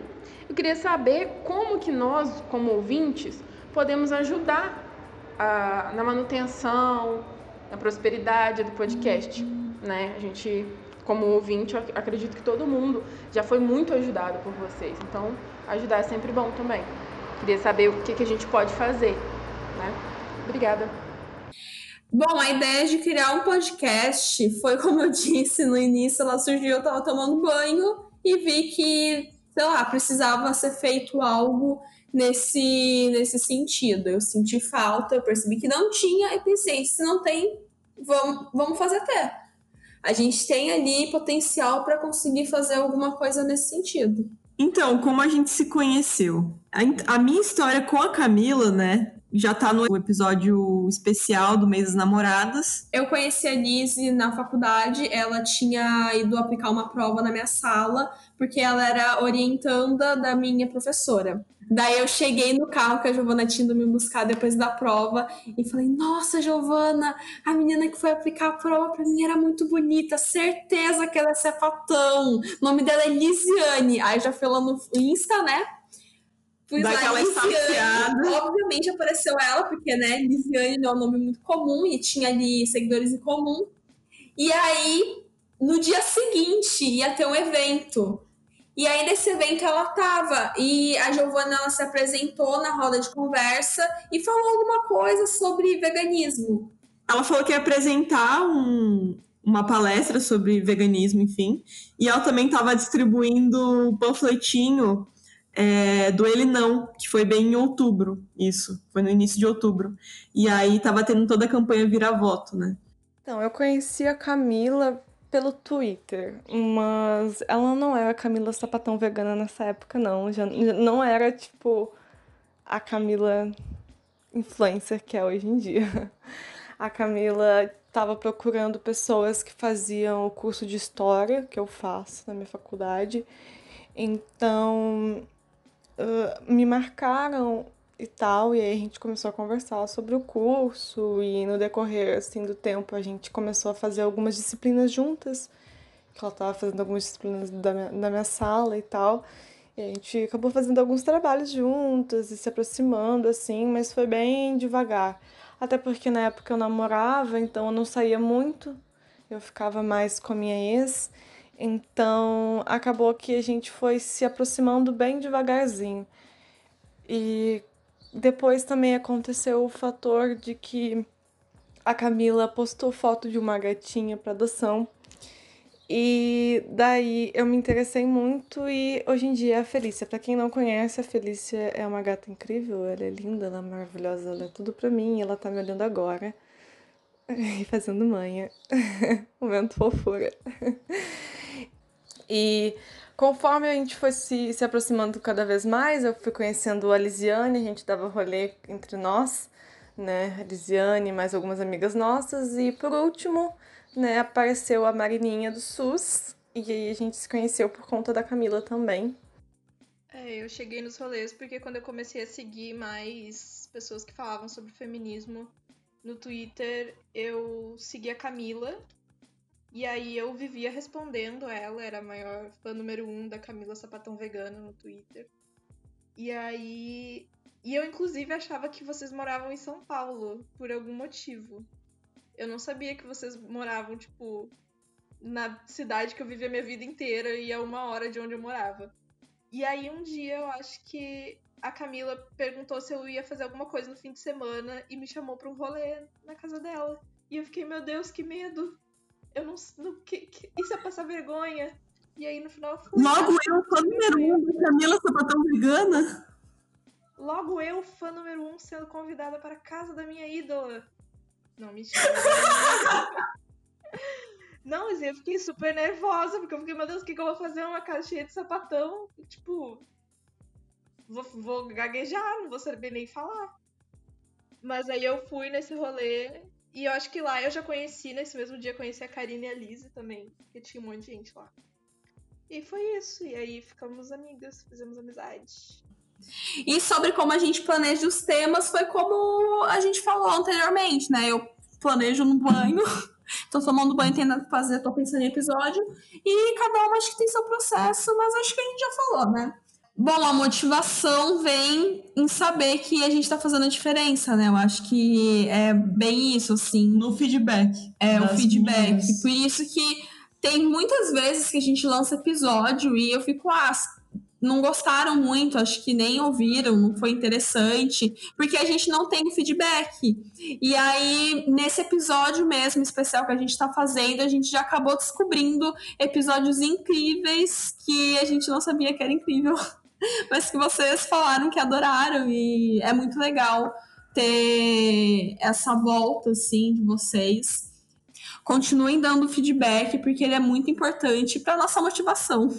S9: eu queria saber como que nós, como ouvintes, podemos ajudar a, na manutenção, na prosperidade do podcast, né? A gente, como ouvinte, acredito que todo mundo já foi muito ajudado por vocês. Então, ajudar é sempre bom também. Queria saber o que, que a gente pode fazer, né? Obrigada.
S2: Bom, a ideia de criar um podcast foi, como eu disse no início, ela surgiu, eu estava tomando banho e vi que, sei lá, precisava ser feito algo nesse, nesse sentido. Eu senti falta, eu percebi que não tinha e pensei, se não tem, vamos, vamos fazer até. A gente tem ali potencial para conseguir fazer alguma coisa nesse sentido.
S1: Então, como a gente se conheceu? A, a minha história com a Camila, né, já tá no episódio especial do Mês das Namoradas.
S2: Eu conheci a Lizzie na faculdade, ela tinha ido aplicar uma prova na minha sala, porque ela era orientanda da minha professora. Daí eu cheguei no carro que a Giovana tinha ido me buscar depois da prova e falei: Nossa, Giovana, a menina que foi aplicar a prova pra mim era muito bonita, certeza que ela é sapatão. O nome dela é Lisiane. Aí já fui lá no Insta, né? Fui
S1: Daquela lá, Lisiane.
S2: Obviamente apareceu ela, porque, né, Lisiane não é um nome muito comum e tinha ali seguidores em comum. E aí, no dia seguinte, ia ter um evento. E aí, nesse evento, ela tava. E a Giovana ela se apresentou na roda de conversa e falou alguma coisa sobre veganismo.
S1: Ela falou que ia apresentar um, uma palestra sobre veganismo, enfim. E ela também estava distribuindo o panfletinho é, do Ele Não, que foi bem em outubro, isso, foi no início de outubro. E aí tava tendo toda a campanha Vira Voto, né?
S15: Então, eu conheci a Camila
S3: pelo Twitter, mas ela não era Camila Sapatão vegana nessa época, não. Já, já não era, tipo, a Camila influencer que é hoje em dia. A Camila estava procurando pessoas que faziam o curso de história que eu faço na minha faculdade. Então, me marcaram e tal, e aí a gente começou a conversar sobre o curso e no decorrer assim do tempo a gente começou a fazer algumas disciplinas juntas, que ela estava fazendo algumas disciplinas da minha, da minha sala e tal. E a gente acabou fazendo alguns trabalhos juntas e se aproximando assim, mas foi bem devagar. Até porque na época eu namorava, então eu não saía muito. Eu ficava mais com a minha ex. Então acabou que a gente foi se aproximando bem devagarzinho. E depois também aconteceu o fator de que a Camila postou foto de uma gatinha para adoção. E daí eu me interessei muito e hoje em dia é a Felícia. Para quem não conhece, a Felícia é uma gata incrível, ela é linda, ela é maravilhosa, ela é tudo para mim, ela tá me olhando agora [LAUGHS] e fazendo manha. [LAUGHS] Momento fofura. E conforme a gente foi se, se aproximando cada vez mais, eu fui conhecendo a Lisiane, a gente dava rolê entre nós, né? A Lisiane mais algumas amigas nossas. E por último, né, apareceu a Marininha do SUS. E aí a gente se conheceu por conta da Camila também.
S4: É, eu cheguei nos rolês porque quando eu comecei a seguir mais pessoas que falavam sobre feminismo no Twitter, eu segui a Camila, e aí eu vivia respondendo ela, era a maior fã número um da Camila Sapatão Vegana no Twitter. E aí. E eu, inclusive, achava que vocês moravam em São Paulo, por algum motivo. Eu não sabia que vocês moravam, tipo, na cidade que eu vivia minha vida inteira e a uma hora de onde eu morava. E aí um dia eu acho que a Camila perguntou se eu ia fazer alguma coisa no fim de semana e me chamou para um rolê na casa dela. E eu fiquei, meu Deus, que medo! Eu não, não que, que, isso é passar vergonha. E aí no final
S1: fui. Logo eu, fã número um da Camila Sapatão Vegana.
S4: Logo eu, fã número um, sendo convidada para a casa da minha ídola. Não, mentira. [LAUGHS] não, mas eu fiquei super nervosa, porque eu fiquei, meu Deus, o que, que eu vou fazer uma casa cheia de sapatão? Tipo, vou, vou gaguejar, não vou saber nem falar. Mas aí eu fui nesse rolê e eu acho que lá eu já conheci, nesse mesmo dia, conheci a Karine e a Lizzie também, que tinha um monte de gente lá. E foi isso. E aí ficamos amigas, fizemos amizade.
S2: E sobre como a gente planeja os temas, foi como a gente falou anteriormente, né? Eu planejo no banho, [LAUGHS] tô tomando banho, que fazer, tô pensando em episódio. E cada uma acho que tem seu processo, mas acho que a gente já falou, né? Bom, a motivação vem em saber que a gente tá fazendo a diferença, né? Eu acho que é bem isso, assim.
S1: No feedback.
S2: É, o feedback. Por isso que tem muitas vezes que a gente lança episódio e eu fico, ah, não gostaram muito, acho que nem ouviram, não foi interessante, porque a gente não tem o feedback. E aí, nesse episódio mesmo especial que a gente tá fazendo, a gente já acabou descobrindo episódios incríveis que a gente não sabia que era incrível. [LAUGHS] [LAUGHS] mas que vocês falaram que adoraram e é muito legal ter essa volta assim de vocês. Continuem dando feedback porque ele é muito importante para nossa motivação.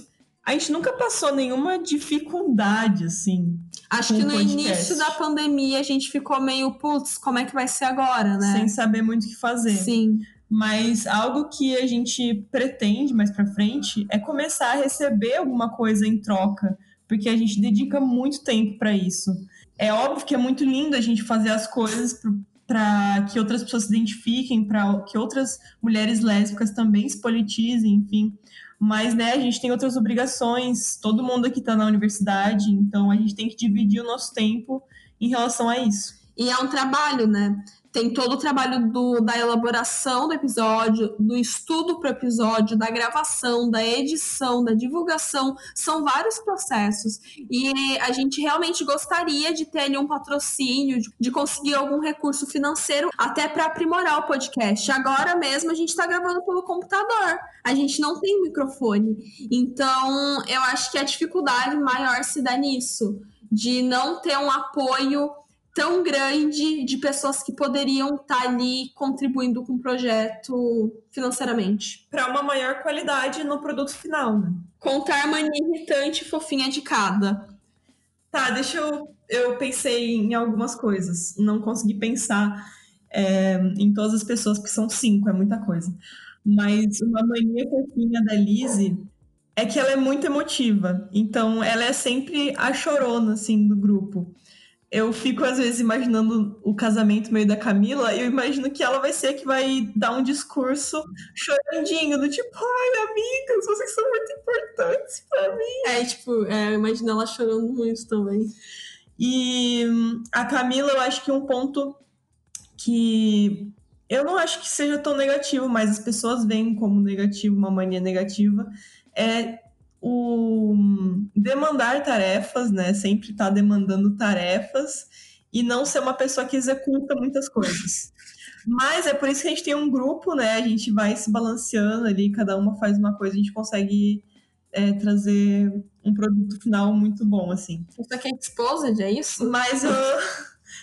S1: A gente nunca passou nenhuma dificuldade assim.
S2: Acho que no podcast. início da pandemia a gente ficou meio, putz, como é que vai ser agora, né?
S1: Sem saber muito o que fazer.
S2: Sim.
S1: Mas algo que a gente pretende mais para frente é começar a receber alguma coisa em troca porque a gente dedica muito tempo para isso. É óbvio que é muito lindo a gente fazer as coisas para que outras pessoas se identifiquem, para que outras mulheres lésbicas também se politizem, enfim. Mas, né, a gente tem outras obrigações, todo mundo aqui está na universidade, então a gente tem que dividir o nosso tempo em relação a isso.
S2: E é um trabalho, né? Tem todo o trabalho do, da elaboração do episódio, do estudo para o episódio, da gravação, da edição, da divulgação. São vários processos. E a gente realmente gostaria de ter ali um patrocínio, de, de conseguir algum recurso financeiro, até para aprimorar o podcast. Agora mesmo a gente está gravando pelo computador. A gente não tem microfone. Então, eu acho que a dificuldade maior se dá nisso, de não ter um apoio tão grande de pessoas que poderiam estar tá ali contribuindo com o projeto financeiramente.
S1: Para uma maior qualidade no produto final, né?
S2: Contar mania irritante fofinha de cada.
S1: Tá, deixa eu. Eu pensei em algumas coisas. Não consegui pensar é, em todas as pessoas, porque são cinco, é muita coisa. Mas uma mania fofinha da Lizzie é que ela é muito emotiva. Então, ela é sempre a chorona, assim, do grupo eu fico às vezes imaginando o casamento meio da Camila, e eu imagino que ela vai ser a que vai dar um discurso chorandinho, do tipo, ai, amigas, vocês são muito importantes para mim.
S2: É, tipo, é, eu imagino ela chorando muito também.
S1: E a Camila, eu acho que um ponto que eu não acho que seja tão negativo, mas as pessoas veem como negativo, uma mania negativa, é o demandar tarefas, né? Sempre estar tá demandando tarefas e não ser uma pessoa que executa muitas coisas. Mas é por isso que a gente tem um grupo, né? A gente vai se balanceando ali, cada uma faz uma coisa, a gente consegue é, trazer um produto final muito bom, assim.
S2: Isso aqui é exposed, é isso?
S1: Mas eu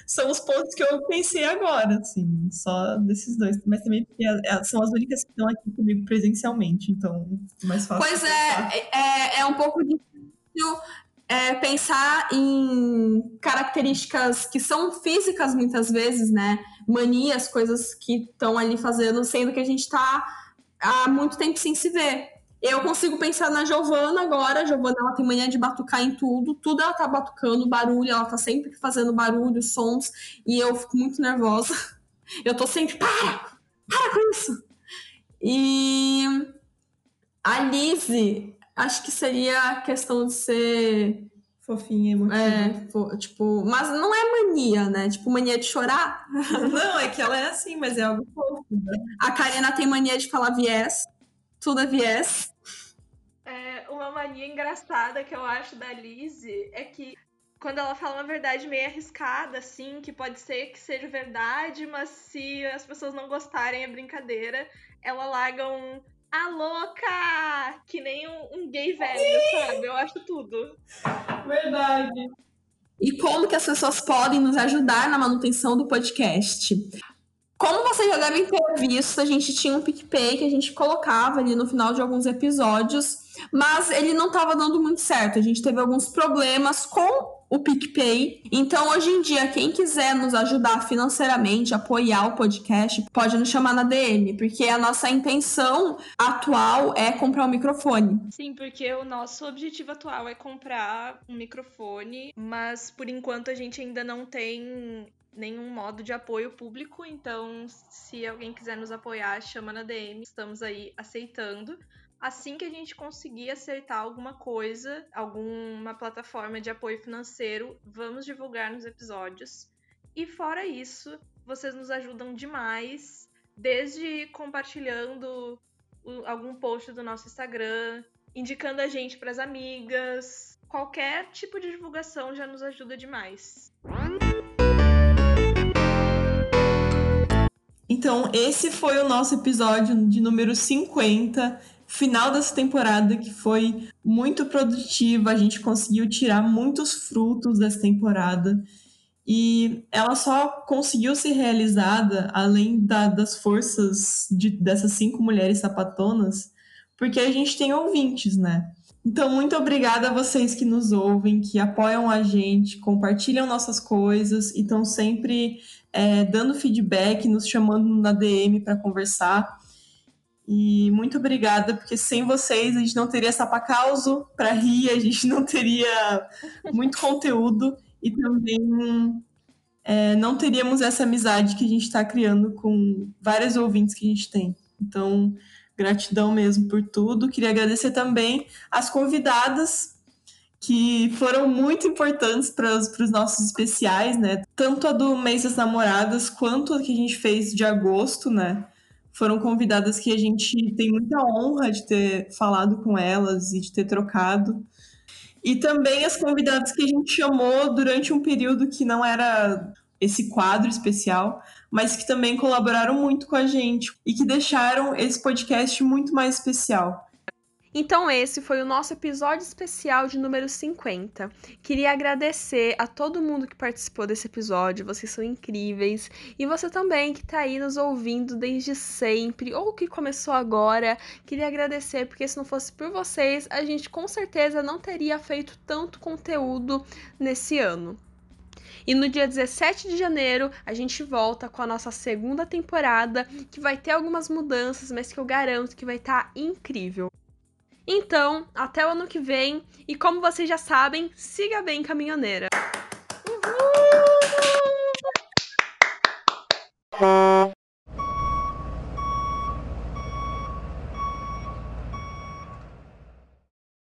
S1: são os pontos que eu pensei agora, assim, só desses dois. Mas também porque são as únicas que estão aqui comigo presencialmente, então é mais fácil.
S2: Pois é, é, é um pouco difícil é, pensar em características que são físicas muitas vezes, né? Manias, coisas que estão ali fazendo, sendo que a gente está há muito tempo sem se ver. Eu consigo pensar na Giovana agora. A Giovana ela tem mania de batucar em tudo. Tudo ela tá batucando, barulho, ela tá sempre fazendo barulho, sons. E eu fico muito nervosa. [LAUGHS] Eu tô sempre, para! Para com isso! E a Lizzie, acho que seria a questão de ser
S1: fofinha, emotiva.
S2: É, tipo, mas não é mania, né? Tipo, mania de chorar. [LAUGHS]
S1: Não, é que ela é assim, mas é algo fofo. Né?
S2: A Karina tem mania de falar viés tudo é viés.
S4: É, uma mania engraçada que eu acho da Lizzie é que quando ela fala uma verdade meio arriscada, assim, que pode ser que seja verdade, mas se as pessoas não gostarem é brincadeira, ela larga um a louca! Que nem um, um gay velho, Sim! sabe? Eu acho tudo.
S1: Verdade.
S2: E como que as pessoas podem nos ajudar na manutenção do podcast? Como vocês já devem ter visto, a gente tinha um PicPay que a gente colocava ali no final de alguns episódios, mas ele não estava dando muito certo. A gente teve alguns problemas com o PicPay. Então, hoje em dia, quem quiser nos ajudar financeiramente, apoiar o podcast, pode nos chamar na DM, porque a nossa intenção atual é comprar um microfone.
S4: Sim, porque o nosso objetivo atual é comprar um microfone, mas por enquanto a gente ainda não tem nenhum modo de apoio público, então se alguém quiser nos apoiar, chama na DM, estamos aí aceitando. Assim que a gente conseguir acertar alguma coisa, alguma plataforma de apoio financeiro, vamos divulgar nos episódios. E fora isso, vocês nos ajudam demais, desde compartilhando algum post do nosso Instagram, indicando a gente para as amigas, qualquer tipo de divulgação já nos ajuda demais.
S1: Então, esse foi o nosso episódio de número 50, final dessa temporada, que foi muito produtiva. A gente conseguiu tirar muitos frutos dessa temporada. E ela só conseguiu ser realizada, além da, das forças de, dessas cinco mulheres sapatonas, porque a gente tem ouvintes, né? Então, muito obrigada a vocês que nos ouvem, que apoiam a gente, compartilham nossas coisas e estão sempre é, dando feedback, nos chamando na DM para conversar. E muito obrigada, porque sem vocês a gente não teria Sapacauso para rir, a gente não teria muito conteúdo e também é, não teríamos essa amizade que a gente está criando com vários ouvintes que a gente tem. Então, gratidão mesmo por tudo. Queria agradecer também as convidadas que foram muito importantes para os nossos especiais, né? Tanto a do mês das namoradas quanto a que a gente fez de agosto, né? Foram convidadas que a gente tem muita honra de ter falado com elas e de ter trocado. E também as convidadas que a gente chamou durante um período que não era esse quadro especial, mas que também colaboraram muito com a gente e que deixaram esse podcast muito mais especial.
S2: Então, esse foi o nosso episódio especial de número 50. Queria agradecer a todo mundo que participou desse episódio, vocês são incríveis. E você também que tá aí nos ouvindo desde sempre, ou que começou agora. Queria agradecer, porque se não fosse por vocês, a gente com certeza não teria feito tanto conteúdo nesse ano. E no dia 17 de janeiro a gente volta com a nossa segunda temporada, que vai ter algumas mudanças, mas que eu garanto que vai estar tá incrível. Então, até o ano que vem, e como vocês já sabem, siga bem caminhoneira. Uhul!